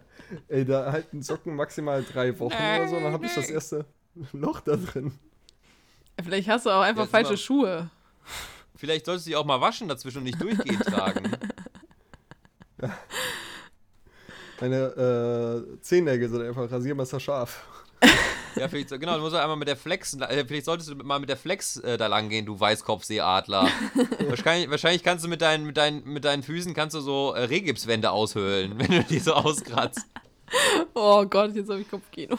Ey, da halten Socken maximal drei Wochen nee, oder so, dann habe ich das erste Loch da drin. Vielleicht hast du auch einfach ja, falsche mal, Schuhe. Vielleicht solltest du die auch mal waschen dazwischen und nicht durchgehend tragen. Meine äh, Zehennägel sind einfach Rasiermesser scharf. Ja, vielleicht, genau, du musst einmal mit der Flex, äh, vielleicht solltest du mal mit der Flex äh, da lang gehen, du Weißkopfseeadler. wahrscheinlich, wahrscheinlich kannst du mit deinen, mit, deinen, mit deinen Füßen kannst du so äh, Rehgipswände aushöhlen, wenn du die so auskratzt. Oh Gott, jetzt habe ich Kopfkino.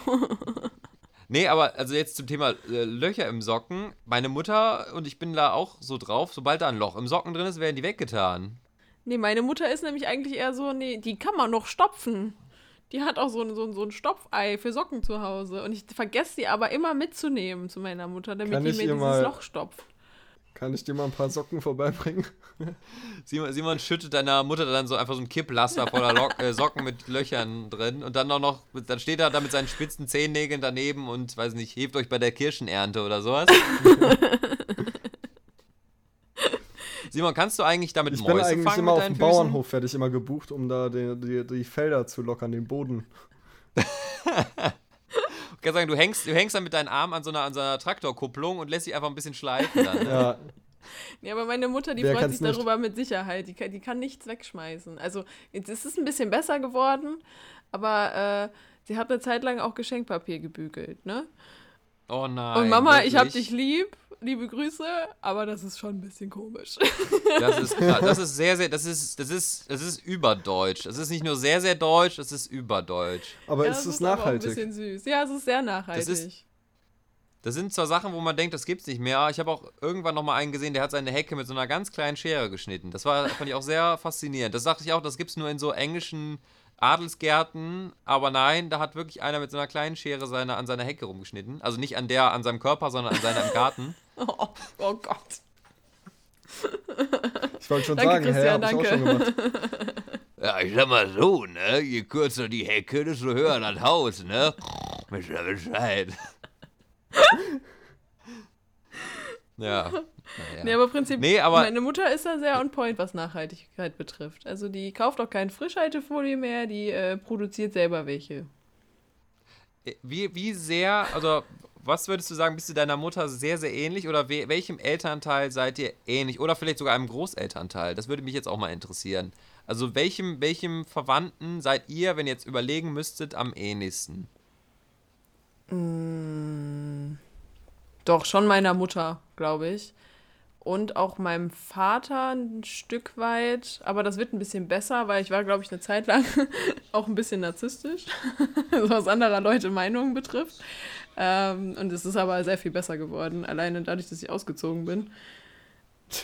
Nee, aber also jetzt zum Thema äh, Löcher im Socken. Meine Mutter und ich bin da auch so drauf, sobald da ein Loch im Socken drin ist, werden die weggetan. Nee, meine Mutter ist nämlich eigentlich eher so, nee, die kann man noch stopfen. Die hat auch so ein, so, ein, so ein Stopfei für Socken zu Hause. Und ich vergesse sie aber immer mitzunehmen zu meiner Mutter, damit die mir dieses mal, Loch stopft. Kann ich dir mal ein paar Socken vorbeibringen? Simon, Simon schüttet deiner Mutter dann so einfach so ein Kipplaster voller Lock, äh, Socken mit Löchern drin und dann auch noch, dann steht er da mit seinen spitzen Zehennägeln daneben und, weiß nicht, hebt euch bei der Kirschenernte oder sowas. Simon, kannst du eigentlich damit ich Mäuse fangen? Ich bin eigentlich immer auf dem Bauernhof, werde ich immer gebucht, um da die, die, die Felder zu lockern, den Boden. ich kann sagen, du hängst, du hängst dann mit deinen Armen an so einer, an so einer Traktorkupplung und lässt dich einfach ein bisschen schleifen dann. Ne? Ja. Ja, aber meine Mutter, die Wer freut sich darüber mit Sicherheit. Die kann, die kann nichts wegschmeißen. Also, jetzt ist es ein bisschen besser geworden, aber äh, sie hat eine Zeit lang auch Geschenkpapier gebügelt, ne? Oh nein. Und Mama, wirklich? ich hab dich lieb liebe Grüße, aber das ist schon ein bisschen komisch. Das ist, das ist sehr, sehr, das ist, das ist, das ist überdeutsch. Das ist nicht nur sehr, sehr deutsch, das ist überdeutsch. Aber ja, es ist, ist nachhaltig. ein bisschen süß. Ja, es ist sehr nachhaltig. Das, ist, das sind zwar Sachen, wo man denkt, das gibt's nicht mehr. Ich habe auch irgendwann noch mal einen gesehen, der hat seine Hecke mit so einer ganz kleinen Schere geschnitten. Das war, fand ich auch sehr faszinierend. Das dachte ich auch, das gibt's nur in so englischen Adelsgärten, aber nein, da hat wirklich einer mit so einer kleinen Schere seine, an seiner Hecke rumgeschnitten. Also nicht an der, an seinem Körper, sondern an seiner im Garten. Oh, oh Gott. Ich wollte schon Danke, sagen, hä, Christian, hab ich auch danke. schon gemacht. Ja, ich sag mal so, ne? Je kürzer die Hecke, desto höher das Haus, ne? Wisst ihr Bescheid. ja. Naja. Nee, aber prinzipiell, Nee, aber- meine Mutter ist da sehr on point, was Nachhaltigkeit betrifft. Also die kauft auch keine Frischhaltefolie mehr, die äh, produziert selber welche. Wie, wie sehr, also was würdest du sagen, bist du deiner Mutter sehr, sehr ähnlich oder we welchem Elternteil seid ihr ähnlich? Oder vielleicht sogar einem Großelternteil? Das würde mich jetzt auch mal interessieren. Also welchem, welchem Verwandten seid ihr, wenn ihr jetzt überlegen müsstet, am ähnlichsten? Doch, schon meiner Mutter, glaube ich. Und auch meinem Vater ein Stück weit. Aber das wird ein bisschen besser, weil ich war, glaube ich, eine Zeit lang auch ein bisschen narzisstisch, was anderer Leute Meinungen betrifft. Ähm, und es ist aber sehr viel besser geworden, alleine dadurch, dass ich ausgezogen bin.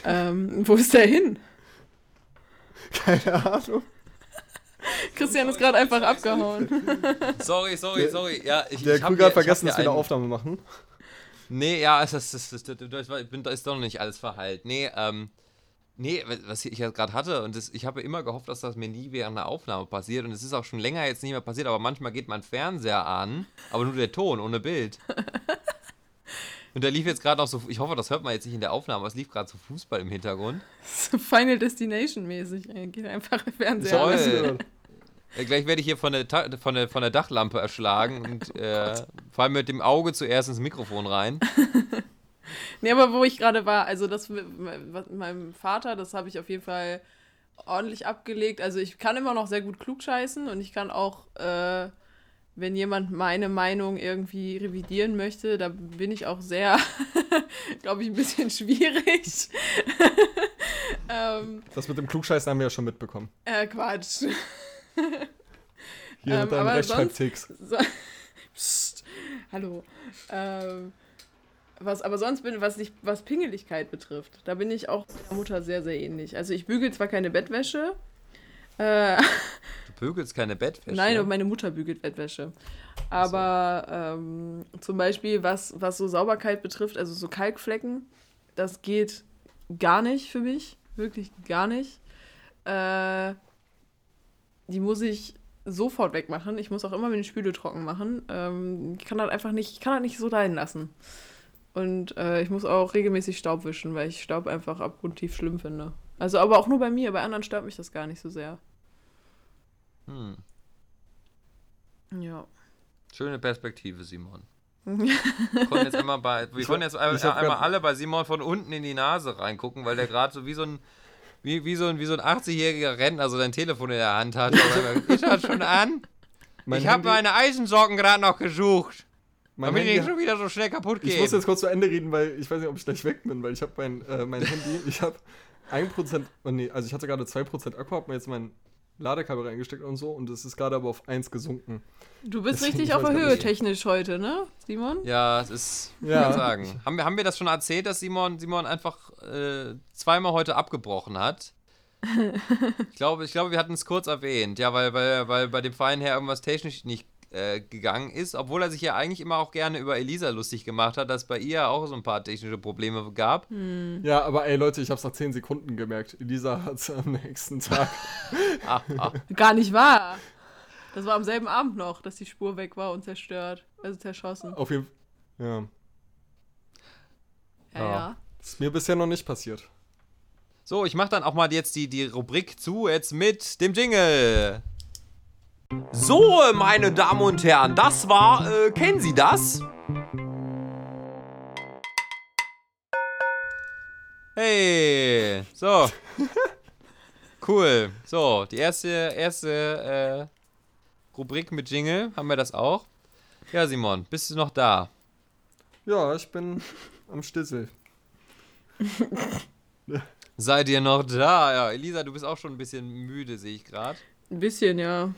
Ähm, wo ist der hin? Keine Ahnung. Christian ist gerade einfach abgehauen. Sorry, sorry, sorry. Ja, ich, Der ich Krüger hat vergessen, dass wir eine Aufnahme machen. Nee, ja, das, das, das, das, das, das, ich bin, da ist doch noch nicht alles verheilt. Nee, ähm, nee, was ich jetzt gerade hatte, und das, ich habe immer gehofft, dass das mir nie während einer Aufnahme passiert, und es ist auch schon länger jetzt nicht mehr passiert, aber manchmal geht mein Fernseher an, aber nur der Ton, ohne Bild. Und da lief jetzt gerade noch so, ich hoffe, das hört man jetzt nicht in der Aufnahme, aber es lief gerade so Fußball im Hintergrund. So Final Destination mäßig. ey. Geht einfach Fernseher. Toll. Äh, Gleich werde ich hier von der, von der, von der Dachlampe erschlagen und äh, vor allem mit dem Auge zuerst ins Mikrofon rein. Nee, aber wo ich gerade war, also das mit meinem Vater, das habe ich auf jeden Fall ordentlich abgelegt. Also ich kann immer noch sehr gut klugscheißen und ich kann auch, äh, wenn jemand meine Meinung irgendwie revidieren möchte, da bin ich auch sehr, glaube ich, ein bisschen schwierig. ähm, Das mit dem Klugscheißen haben wir ja schon mitbekommen. äh, Quatsch. Hier Ähm, mit deinem aber Rechtschreibtix. So, Psst, hallo. Ähm, was, aber sonst bin, was, ich, was Pingeligkeit betrifft, da bin ich auch meiner Mutter sehr, sehr ähnlich. Also ich bügel zwar keine Bettwäsche, äh, Du bügelst keine Bettwäsche. nein, aber meine Mutter bügelt Bettwäsche. Aber ähm, zum Beispiel, was, was so Sauberkeit betrifft, also so Kalkflecken, das geht gar nicht für mich. Wirklich gar nicht. Äh, die muss ich sofort wegmachen. Ich muss auch immer meine Spüle trocken machen. Ähm, ich kann das einfach nicht, ich kann das nicht so leiden lassen. Und äh, ich muss auch regelmäßig Staub wischen, weil ich Staub einfach abgrundtief schlimm finde. Also aber auch nur bei mir, bei anderen stört mich das gar nicht so sehr. Hm. Ja. Schöne Perspektive, Simon. Wir konnten jetzt einmal, bei, wir konnten jetzt einmal, einmal alle bei Simon von unten in die Nase reingucken, weil der gerade so wie so ein wie, wie so ein, wie so ein 80-jähriger Rentner so sein Telefon in der Hand hat. Ist das schon an? Mein ich habe meine Eisensocken gerade noch gesucht. mein damit die Handy- nicht schon wieder so schnell kaputt Ich gehen. muss jetzt kurz zu Ende reden, weil ich weiß nicht, ob ich gleich weg bin, weil ich habe mein, äh, mein Handy, ich habe 1%, oh nee, also ich hatte gerade 2% Akku, habe mir jetzt mein Ladekabel reingesteckt und so und es ist gerade aber auf 1 gesunken. Du bist Deswegen, richtig ich auf der Höhe technisch heute, ne, Simon? ja, es ist. Ja. Ja. Ich sagen. Haben, wir, haben wir das schon erzählt, dass Simon, Simon einfach äh, zweimal heute abgebrochen hat? Ich glaube, ich glaube, wir hatten es kurz erwähnt. Ja, weil, weil, weil bei dem Verein her irgendwas technisch nicht äh, gegangen ist, obwohl er sich ja eigentlich immer auch gerne über Elisa lustig gemacht hat, dass bei ihr auch so ein paar technische Probleme gab. Ja, aber ey Leute, ich habe es nach 10 Sekunden gemerkt. Elisa hat es am nächsten Tag. Gar nicht wahr. Das war am selben Abend noch, dass die Spur weg war und zerstört. Also zerschossen. Auf jeden Fall. Ja. Ja, Ja. ja. Das ist mir bisher noch nicht passiert. So, ich mache dann auch mal jetzt die, die Rubrik zu, jetzt mit dem Jingle. So, meine Damen und Herren, das war, äh, kennen Sie das? Hey, so. Cool. So, die erste, erste äh, Rubrik mit Jingle, haben wir das auch? Ja, Simon, bist du noch da? Ja, ich bin am Stissel. Seid ihr noch da? Ja, Elisa, du bist auch schon ein bisschen müde, sehe ich gerade. Ein bisschen, ja.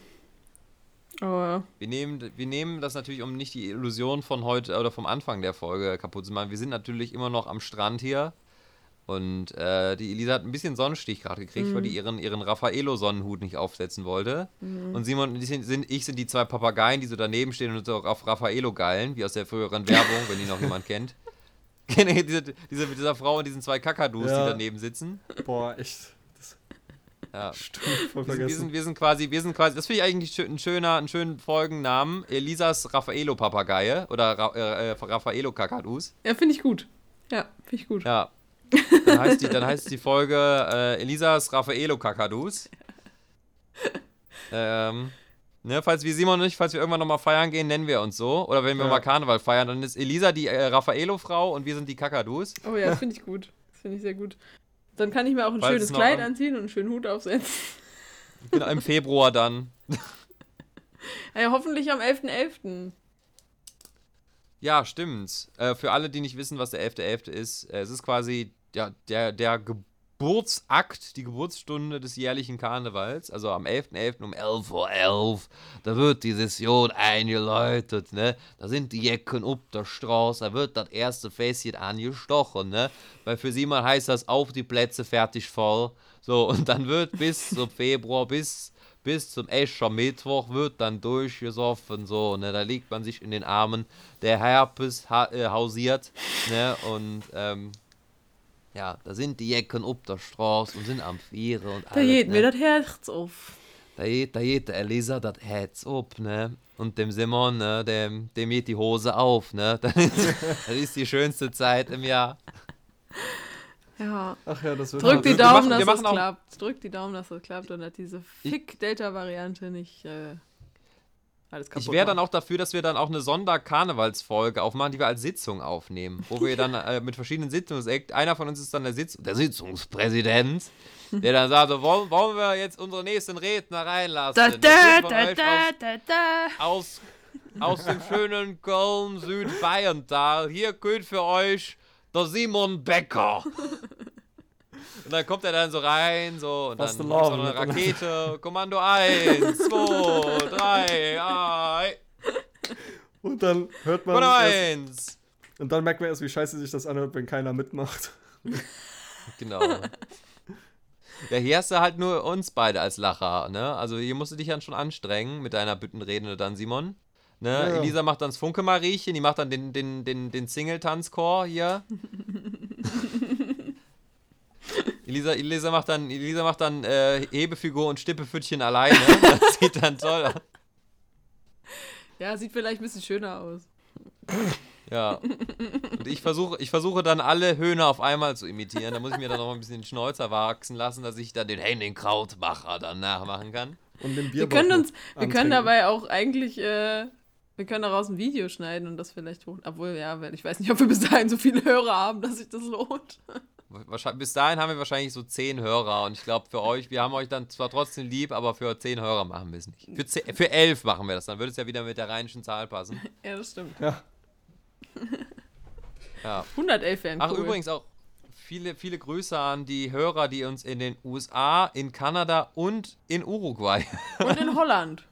Aber Wir nehmen, wir nehmen das natürlich, um nicht die Illusion von heute oder vom Anfang der Folge kaputt zu machen. Wir sind natürlich immer noch am Strand hier. Und äh, die Elisa hat ein bisschen Sonnenstich gerade gekriegt, weil die ihren, ihren Raffaello-Sonnenhut nicht aufsetzen wollte. Und Simon und ich sind, sind, ich sind die zwei Papageien, die so daneben stehen und so auf Raffaello geilen, wie aus der früheren Werbung, wenn die noch jemand kennt. Kennt ihr diese, diese, mit dieser Frau und diesen zwei Kakadus, Ja. die daneben sitzen. Boah, echt. Ja. stimmt, voll Wir sind, wir, vergessen. sind, wir sind quasi, wir sind quasi, das finde ich eigentlich ein schöner, einen schönen Folgennamen. Elisas Raffaello-Papageie oder Ra äh, äh, Raffaello-Kakadus. Ja, finde ich gut. Ja, finde ich gut. Ja. Dann heißt die, dann heißt die Folge äh, Elisas Raffaello Kakadus. ähm, ne, falls wir Simon und ich, falls wir irgendwann nochmal feiern gehen, nennen wir uns so. Oder wenn wir Ja. mal Karneval feiern, dann ist Elisa die äh, Raffaello-Frau und wir sind die Kakadus. Oh ja, das finde ich gut. Das finde ich sehr gut. Dann kann ich mir auch ein Falls schönes Kleid an- anziehen und einen schönen Hut aufsetzen. Genau, Im Februar dann. Ja, hoffentlich am 11.11. Ja, stimmt. Äh, für alle, die nicht wissen, was der 11.11. ist, äh, es ist quasi ja, der, der Geburtsakt, die Geburtsstunde des jährlichen Karnevals. Also am 11.11. um 11.11 Uhr, 11, da wird die Session eingeläutet, ne? Da sind die Jecken up der Straße, da wird das erste Fässchen angestochen, ne? Weil für Simon heißt das auf die Plätze, fertig, voll. So, und dann wird bis zum Februar, bis bis zum Escher Mittwoch wird dann durchgesoffen, so, ne, da liegt man sich in den Armen, der Herpes ha äh, hausiert, ne, und, ähm, ja, da sind die Jecken up der Straße und sind am Vieren und Da alles, geht ne. mir das Herz auf. Da geht, da geht der Elisa das Herz ab, ne, und dem Simon, ne, dem, dem geht die Hose auf, ne, das ist, das ist die schönste Zeit im Jahr. Ja. Ach ja, das wird Drück die wir Daumen, machen- dass das auch- klappt. Drück die Daumen, dass das klappt und dass diese Fick-Delta-Variante nicht äh, alles kaputt Ich wäre dann auch dafür, dass wir dann auch eine Sonder-Karnevalsfolge aufmachen, die wir als Sitzung aufnehmen. Wo wir dann äh, mit verschiedenen Sitzungsakt, einer von uns ist dann der, Sitz der Sitzungspräsident, der dann sagt, so, wollen, wollen wir jetzt unsere nächsten Redner reinlassen? Da, da, da, da, da, aus, aus, aus dem schönen Köln, Südbayerntal. Hier geht für euch der Simon Becker. Und dann kommt er dann so rein, so, und dann Fast gibt's noch eine Rakete. Kommando 1, 2, 3, 1. Und dann hört man. Und erst, eins. und dann merkt man erst, wie scheiße sich das anhört, wenn keiner mitmacht. Genau. Ja, hier hast du halt nur uns beide als Lacher, ne? Also hier musst du dich dann schon anstrengen mit deiner Büttenrede dann, Simon. Ne? Ja, ja. Elisa macht dann das Funke-Mariechen, die macht dann den, den, den, den Single-Tanzchor hier. Elisa, Elisa macht dann, Elisa macht dann äh, Hebefigur und Stippepfüttchen alleine. Das sieht dann toll aus. Ja, sieht vielleicht ein bisschen schöner aus. Ja. Und ich versuche, ich versuche dann alle Höhner auf einmal zu imitieren. Da muss ich mir dann noch mal ein bisschen den Schnäuzer wachsen lassen, dass ich dann den Henning Krautmacher dann nachmachen kann. Und den Wir können uns, wir können dabei auch eigentlich, äh, wir können daraus ein Video schneiden und das vielleicht hoch. Obwohl, ja, weil ich weiß nicht, ob wir bis dahin so viele Hörer haben, dass sich das lohnt. Wahrscheinlich, bis dahin haben wir wahrscheinlich so zehn Hörer und ich glaube für euch, wir haben euch dann zwar trotzdem lieb, aber für zehn Hörer machen wir es nicht. Für, zehn, für elf machen wir das, dann würde es ja wieder mit der rheinischen Zahl passen. Ja, das stimmt. Ja, Ja. 111 wären cool. Ach, übrigens auch viele, viele Grüße an die Hörer, die uns in den USA, in Kanada und in Uruguay Und in Holland.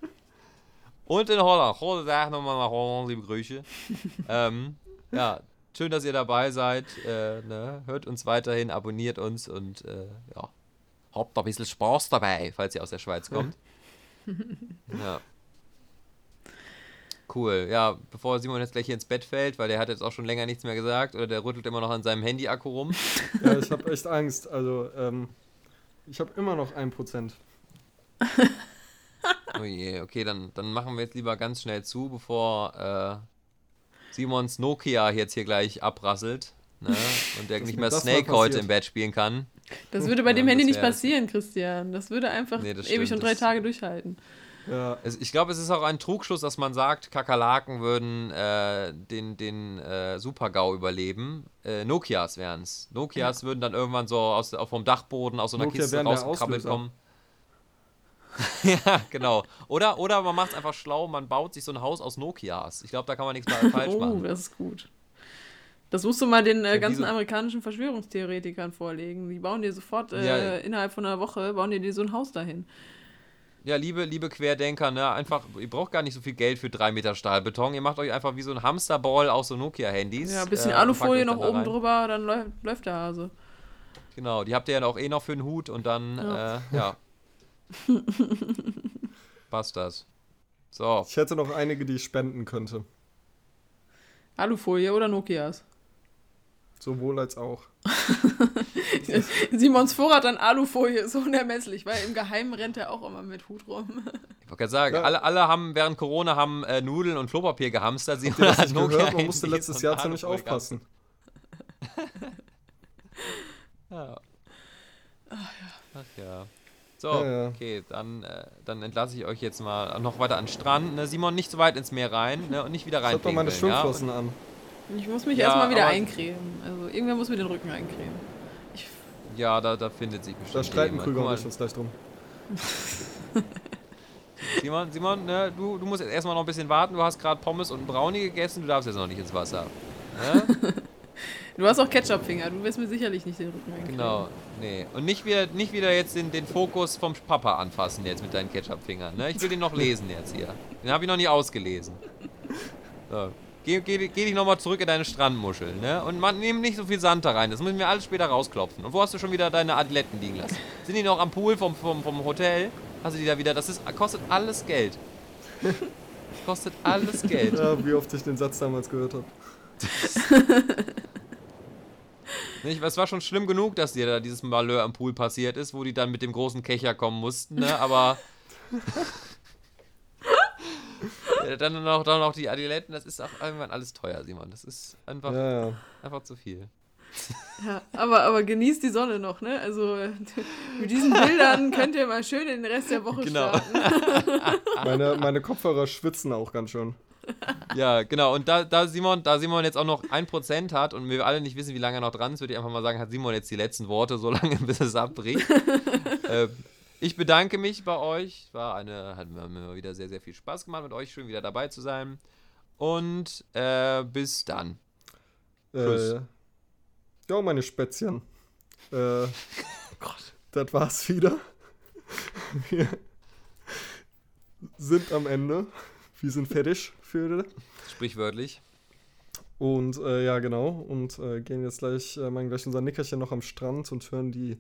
und in Holland. Gute Tag nochmal nach Holland, liebe Grüße. ähm, ja, schön, dass ihr dabei seid. Äh, ne? Hört uns weiterhin, abonniert uns und äh, ja, habt ein bisschen Spaß dabei, falls ihr aus der Schweiz kommt. ja. Cool. Ja, bevor Simon jetzt gleich hier ins Bett fällt, weil der hat jetzt auch schon länger nichts mehr gesagt oder der rüttelt immer noch an seinem Handy-Akku rum. ja ich habe echt Angst. Also, ähm, ich habe immer noch ein Prozent. Oh je, okay, dann, dann machen wir jetzt lieber ganz schnell zu, bevor äh, Simons Nokia jetzt hier gleich abrasselt. Ne? Und der nicht mehr mal Snake heute im Bett spielen kann. Das würde bei Ja, dem das Handy nicht passieren, Christian. Das würde einfach Nee, das ewig und drei Tage durchhalten. Ja, ich glaube, es ist auch ein Trugschluss, dass man sagt, Kakerlaken würden äh, den, den äh, Super-GAU überleben. Äh, Nokias wären es. Nokias würden dann irgendwann so aus, vom Dachboden aus so einer Nokia Kiste rausgekrabbelt kommen. ja, genau. Oder, oder man macht es einfach schlau, man baut sich so ein Haus aus Nokias. Ich glaube, da kann man nichts falsch Oh, machen. das ist gut. Das musst du mal den äh, ganzen amerikanischen Verschwörungstheoretikern vorlegen. Die bauen dir sofort äh, Ja. innerhalb von einer Woche, bauen dir, dir so ein Haus dahin. Ja, liebe, liebe Querdenker, ne, einfach, ihr braucht gar nicht so viel Geld für drei Meter Stahlbeton. Ihr macht euch einfach wie so ein Hamsterball aus so Nokia-Handys. Ja, ein bisschen äh, Alufolie noch oben rein. drüber, dann läuft, läuft der Hase. Genau, die habt ihr ja auch eh noch für den Hut und dann, Ja. äh, ja. Passt das. So, Ich hätte noch einige, die ich spenden könnte. Alufolie oder Nokias? Sowohl als auch. Simons Vorrat an Alufolie ist unermesslich, weil im Geheimen rennt er auch immer mit Hut rum. ich wollte gerade sagen, Ja. alle, alle haben während Corona haben äh, Nudeln und Klopapier gehamstert. Sie ihr das Nokia gehört? Man musste letztes Jahr ziemlich aufpassen. Ja. Ach ja. So, Ja, ja. okay, dann, äh, dann entlasse ich euch jetzt mal noch weiter an den Strand. Ne? Simon, nicht so weit ins Meer rein ne? und nicht wieder rein. hab doch meine Schwimmflossen an. Ich muss mich Ja, erstmal wieder eincremen. Also irgendwer muss mir den Rücken eincremen. Ich, Ja, da, da findet sich bestimmt Da streiten. Krüger und ich uns gleich drum. Simon, Simon ne, du, du musst jetzt erstmal noch ein bisschen warten. Du hast gerade Pommes und einen Brownie gegessen. Du darfst jetzt noch nicht ins Wasser. Ne? du hast auch Ketchup-Finger. Du wirst mir sicherlich nicht den Rücken eincremen. genau. Nee. Und nicht wieder, nicht wieder jetzt den, den Fokus vom Papa anfassen jetzt mit deinen Ketchup-Fingern. Ne? Ich will den noch lesen jetzt hier. Den habe ich noch nie ausgelesen. So. Geh, geh, geh dich nochmal zurück in deine Strandmuschel, ne? Und man, nimm nicht so viel Sand da rein. Das müssen wir alles später rausklopfen. Und wo hast du schon wieder deine Adiletten liegen lassen? Sind die noch am Pool vom, vom, vom Hotel? Hast du die da wieder? Das ist, kostet alles Geld. Kostet alles Geld. Ja, wie oft ich den Satz damals gehört habe. Nicht? Es war schon schlimm genug, dass dir da dieses Malheur am Pool passiert ist, wo die dann mit dem großen Kecher kommen mussten, ne? Aber. Dann noch, dann noch die Adiletten, das ist auch irgendwann alles teuer, Simon. Das ist einfach, Ja, ja. einfach zu viel. Ja, aber, aber genießt die Sonne noch, ne? Also mit diesen Bildern könnt ihr mal schön in den Rest der Woche Genau. starten. Meine, meine Kopfhörer schwitzen auch ganz schön. Ja, genau. Und da, da, Simon, da Simon jetzt auch noch 1% hat und wir alle nicht wissen, wie lange er noch dran ist, würde ich einfach mal sagen, hat Simon jetzt die letzten Worte so lange, bis es abbricht. äh, ich bedanke mich bei euch. War eine, hat mir wieder sehr, sehr viel Spaß gemacht, mit euch schön wieder dabei zu sein. Und äh, bis dann. Tschüss. Äh, ja, meine Spätzchen. Äh, Das war's wieder. Wir sind am Ende. Wir sind fertig für heute. Sprichwörtlich. Und äh, ja, genau. Und äh, gehen jetzt gleich, äh, machen gleich unser Nickerchen noch am Strand und hören die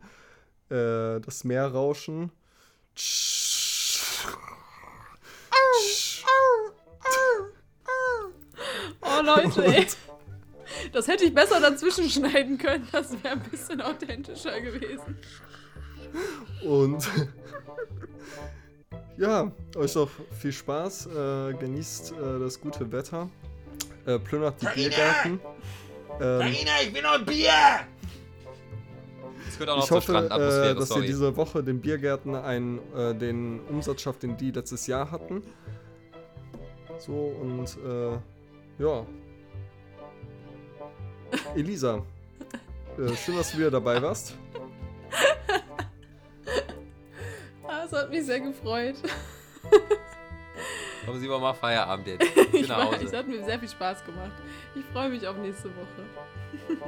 äh, das Meer rauschen. Oh Leute, ey. Das hätte ich besser dazwischen schneiden können. Das wäre ein bisschen authentischer gewesen. Und ja, euch noch viel Spaß. Äh, genießt äh, das gute Wetter. Äh, plündert die Biergärten. Ähm, ich will noch ein Bier! Es gehört auch noch ich hoffe, äh, dass ihr sorry. diese Woche den Biergärten einen, äh, den Umsatz schafft, den die letztes Jahr hatten. So und äh, ja. Elisa, äh, schön, dass du wieder dabei warst. Das hat mich sehr gefreut. Kommen Sie mal mal Feierabend jetzt. Ich nach weiß, es Hause. hat mir sehr viel Spaß gemacht. Ich freue mich auf nächste Woche.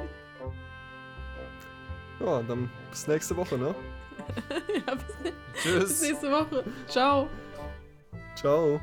Ja, dann bis nächste Woche, ne? Ja, bis, bis Tschüss. nächste Woche. Ciao. Ciao.